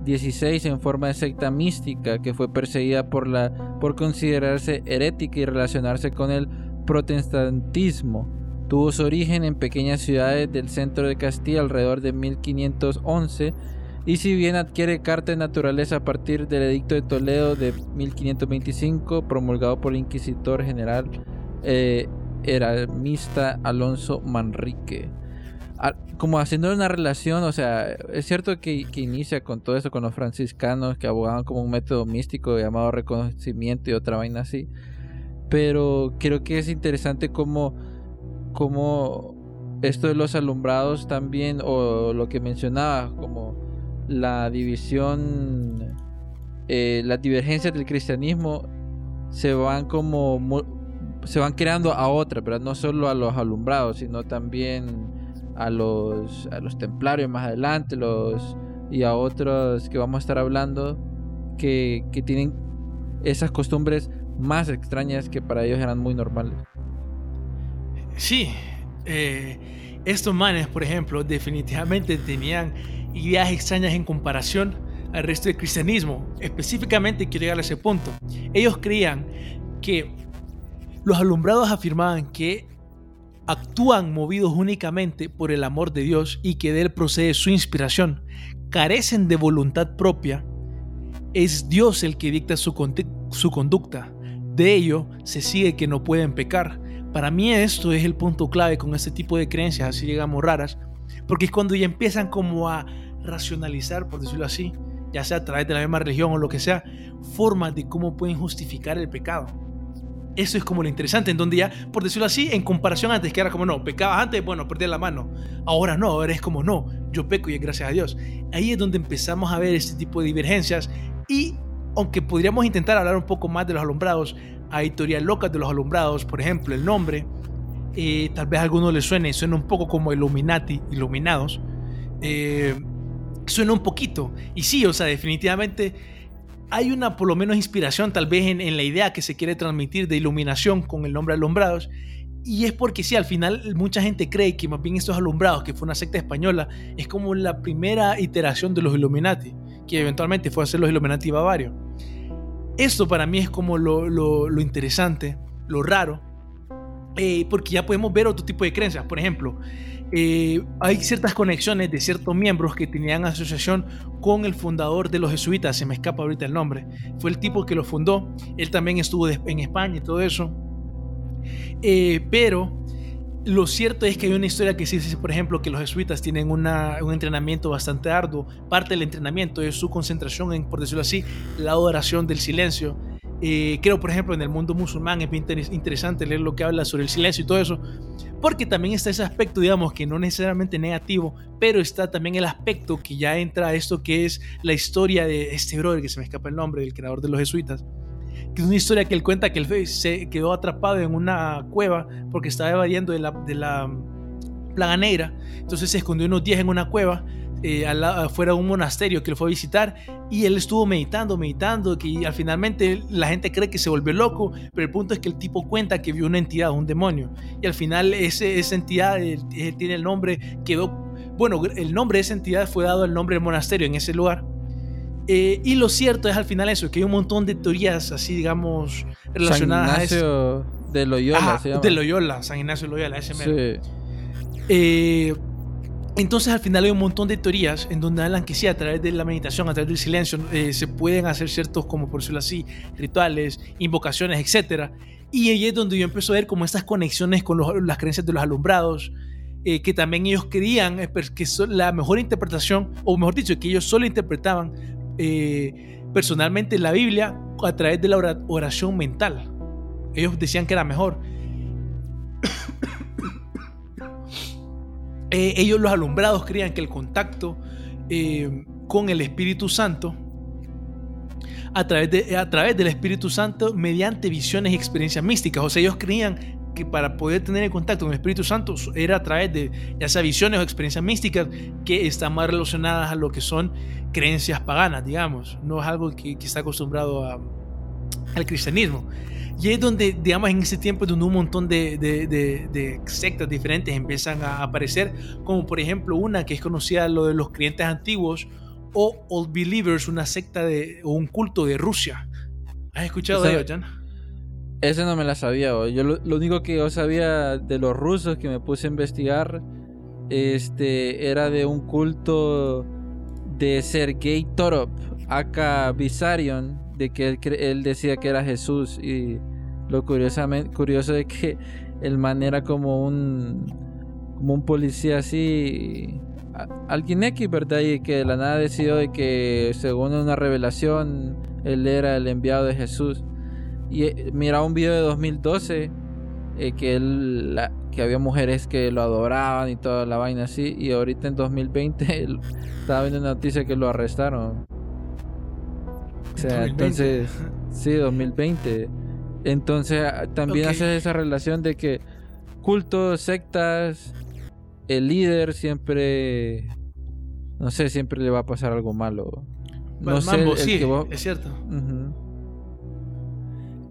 16 en forma de secta mística que fue perseguida por, la, por considerarse herética y relacionarse con el protestantismo. Tuvo su origen en pequeñas ciudades del centro de Castilla alrededor de 1511 y si bien adquiere carta de naturaleza a partir del edicto de Toledo de 1525 promulgado por el inquisidor general eh, Alonso Manrique. Como haciendo una relación, o sea, es cierto que, inicia con todo eso, con los franciscanos que abogaban como un método místico llamado reconocimiento y otra vaina así, pero creo que es interesante como, como esto de los alumbrados también, o lo que mencionaba, como la división, eh, las divergencias del cristianismo se van como se van creando a otra, pero no solo a los alumbrados, sino también a los, a los templarios más adelante los, y a otros que vamos a estar hablando que, que tienen esas costumbres más extrañas que para ellos eran muy normales. Sí, eh, estos manes, por ejemplo, definitivamente tenían ideas extrañas en comparación al resto del cristianismo. Específicamente quiero llegar a ese punto. Ellos creían que los alumbrados afirmaban que actúan movidos únicamente por el amor de Dios y que de él procede su inspiración, carecen de voluntad propia, es Dios el que dicta su, su conducta. De ello se sigue que no pueden pecar. Para mí esto es el punto clave con este tipo de creencias, así llegamos raras, porque es cuando ya empiezan como a racionalizar, por decirlo así, ya sea a través de la misma religión o lo que sea, formas de cómo pueden justificar el pecado. Eso es como lo interesante, en donde ya, por decirlo así, en comparación antes, que era como no, pecabas antes, bueno, perdí la mano. Ahora no, ahora es como no, yo peco y es gracias a Dios. Ahí es donde empezamos a ver este tipo de divergencias y aunque podríamos intentar hablar un poco más de los alumbrados, hay teorías locas de los alumbrados, por ejemplo, el nombre, eh, tal vez a alguno le suene, suena un poco como Illuminati, iluminados. Eh, suena un poquito. Y sí, o sea, definitivamente hay una por lo menos inspiración tal vez en, la idea que se quiere transmitir de iluminación con el nombre alumbrados. Y es porque sí, al final mucha gente cree que más bien estos alumbrados, que fue una secta española, es como la primera iteración de los Illuminati, que eventualmente fue a ser los Illuminati bavarios. Esto para mí es como lo, interesante, lo raro, eh, porque ya podemos ver otro tipo de creencias. Por ejemplo, eh, hay ciertas conexiones de ciertos miembros que tenían asociación con el fundador de los jesuitas, se me escapa ahorita el nombre, fue el tipo que lo fundó, él también estuvo en España y todo eso, eh, pero lo cierto es que hay una historia que sí dice, por ejemplo, que los jesuitas tienen un entrenamiento bastante arduo, parte del entrenamiento es su concentración en, por decirlo así, la adoración del silencio, eh, creo, por ejemplo, en el mundo musulmán es bien interesante leer lo que habla sobre el silencio y todo eso, porque también está ese aspecto, digamos, que no necesariamente negativo, pero está también el aspecto que ya entra a esto que es la historia de este brother, que se me escapa el nombre, del creador de los jesuitas, que es una historia que él cuenta que él se quedó atrapado en una cueva porque estaba evadiendo de la, de la plaga negra, entonces se escondió unos días en una cueva eh, afuera de un monasterio que él fue a visitar y él estuvo meditando, meditando, que al finalmente la gente cree que se volvió loco, pero el punto es que el tipo cuenta que vio una entidad, un demonio, y al final ese, esa entidad tiene el nombre, quedó, bueno, el nombre de esa entidad fue dado el nombre del monasterio en ese lugar. Eh, y lo cierto es al final eso, que hay un montón de teorías así, digamos, relacionadas San Ignacio a de Loyola. se llama. De Loyola, San Ignacio de Loyola, ese Sí. Eh, entonces al final hay un montón de teorías en donde hablan que sí, a través de la meditación, a través del silencio, eh, se pueden hacer ciertos, como por decirlo así, rituales, invocaciones, etc. Y ahí es donde yo empiezo a ver como estas conexiones con las creencias de los alumbrados, eh, que también ellos creían eh, que la mejor interpretación, o mejor dicho, que ellos solo interpretaban personalmente la Biblia a través de la oración mental. Ellos decían que era mejor. Eh, ellos los alumbrados creían que el contacto eh, con el Espíritu Santo, a través, de, a través del Espíritu Santo, mediante visiones y experiencias místicas, o sea, ellos creían que para poder tener el contacto con el Espíritu Santo era a través de ya sea visiones o experiencias místicas que están más relacionadas a lo que son creencias paganas, digamos. No es algo que, que está acostumbrado a, al cristianismo. Y es donde, digamos, en ese tiempo donde un montón de, de, de, sectas diferentes empiezan a aparecer, como por ejemplo una que es conocida lo de los creyentes antiguos o Old Believers, una secta de, o un culto de Rusia. ¿Has escuchado de ello, Jan? Ese no me la sabía. Yo lo, único que yo sabía de los rusos que me puse a investigar este, era de un culto de Sergei Torop, aka Visarion, de que él, él, decía que era Jesús y lo curiosamente curioso es que el man era como un como un policía así alguien X, ¿verdad? Y que de la nada decidió de que según una revelación él era el enviado de Jesús. Y eh, mira un video de 2012 eh, que él que había mujeres que lo adoraban y toda la vaina así y ahorita en 2020 él, estaba viendo una noticia que lo arrestaron. O sea, entonces, sí, 2020. Entonces, ah, también okay. haces esa relación de que cultos, sectas, el líder siempre, no sé, siempre le va a pasar algo malo. No sé, Mambo, sí, vos... es cierto. Uh -huh.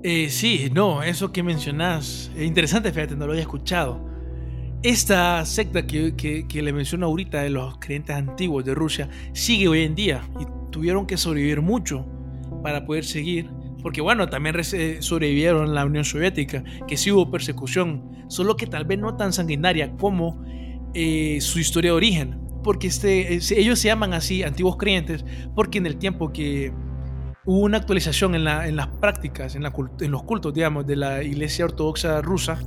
Eh, sí, no, eso que mencionás es interesante, fíjate, no lo había escuchado. Esta secta que, que, que, le menciono ahorita de los creyentes antiguos de Rusia sigue hoy en día y tuvieron que sobrevivir mucho para poder seguir, porque bueno, también sobrevivieron la Unión Soviética, que sí hubo persecución, solo que tal vez no tan sanguinaria como eh, su historia de origen, porque este, ellos se llaman así antiguos creyentes, porque en el tiempo que hubo una actualización en, la, en las prácticas, en los cultos, digamos, de la Iglesia Ortodoxa rusa,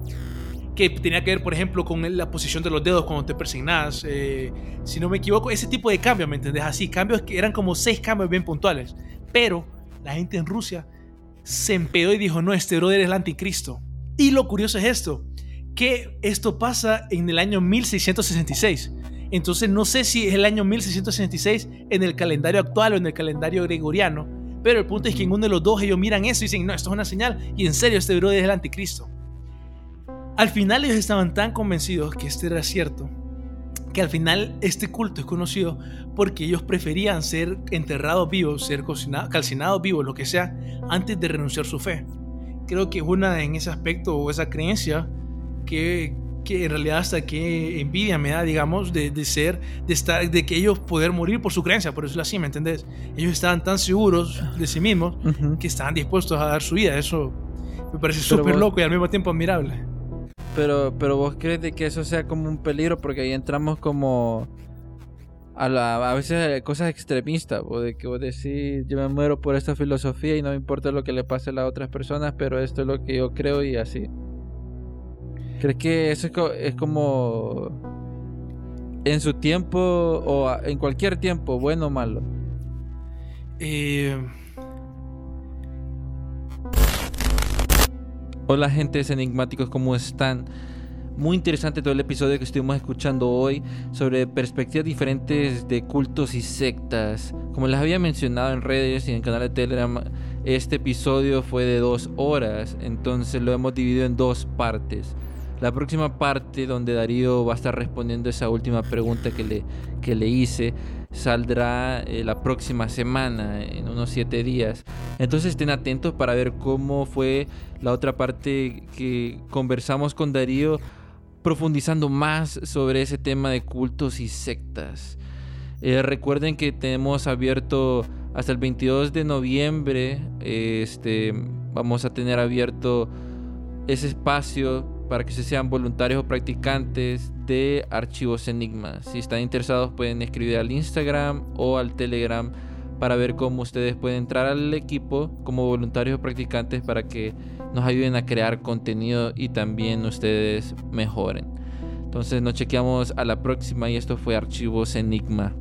que tenía que ver, por ejemplo, con la posición de los dedos cuando te persignas, eh, si no me equivoco, ese tipo de cambios, ¿me entendés? Así, cambios que eran como seis cambios bien puntuales, pero la gente en Rusia se empedó y dijo, no, este brother es el anticristo. Y lo curioso es esto, que esto pasa en el año 1666. Entonces no sé si es el año 1666 en el calendario actual o en el calendario gregoriano, pero el punto es que en uno de los dos ellos miran eso y dicen, no, esto es una señal y en serio este brother es el anticristo. Al final ellos estaban tan convencidos que esto era cierto, que al final este culto es conocido porque ellos preferían ser enterrados vivos, ser calcinados vivos, lo que sea, antes de renunciar su fe. Creo que es una en ese aspecto o esa creencia que, que en realidad hasta que envidia me da, digamos, de, de, ser, de estar, de que ellos poder morir por su creencia, por eso así, ¿me entendés? Ellos estaban tan seguros de sí mismos uh -huh. que estaban dispuestos a dar su vida. Eso me parece súper loco y al mismo tiempo admirable. Pero, pero vos crees de que eso sea como un peligro porque ahí entramos como a, la, a veces cosas extremistas, o de que vos decís yo me muero por esta filosofía y no me importa lo que le pase a las otras personas, pero esto es lo que yo creo y así. ¿Crees que eso es, co es como en su tiempo o en cualquier tiempo, bueno o malo? Eh... Hola, gentes enigmáticos, ¿cómo están? Muy interesante todo el episodio que estuvimos escuchando hoy sobre perspectivas diferentes de cultos y sectas. Como les había mencionado en redes y en el canal de Telegram, este episodio fue de dos horas, entonces lo hemos dividido en dos partes. La próxima parte donde Darío va a estar respondiendo esa última pregunta que le, que le hice saldrá eh, la próxima semana, en unos siete días. Entonces estén atentos para ver cómo fue la otra parte que conversamos con Darío profundizando más sobre ese tema de cultos y sectas. Eh, recuerden que tenemos abierto hasta el 22 de noviembre, este, vamos a tener abierto ese espacio para que se sean voluntarios o practicantes de archivos Enigma. Si están interesados pueden escribir al Instagram o al Telegram para ver cómo ustedes pueden entrar al equipo como voluntarios o practicantes para que nos ayuden a crear contenido y también ustedes mejoren. Entonces nos chequeamos a la próxima y esto fue Archivos Enigma.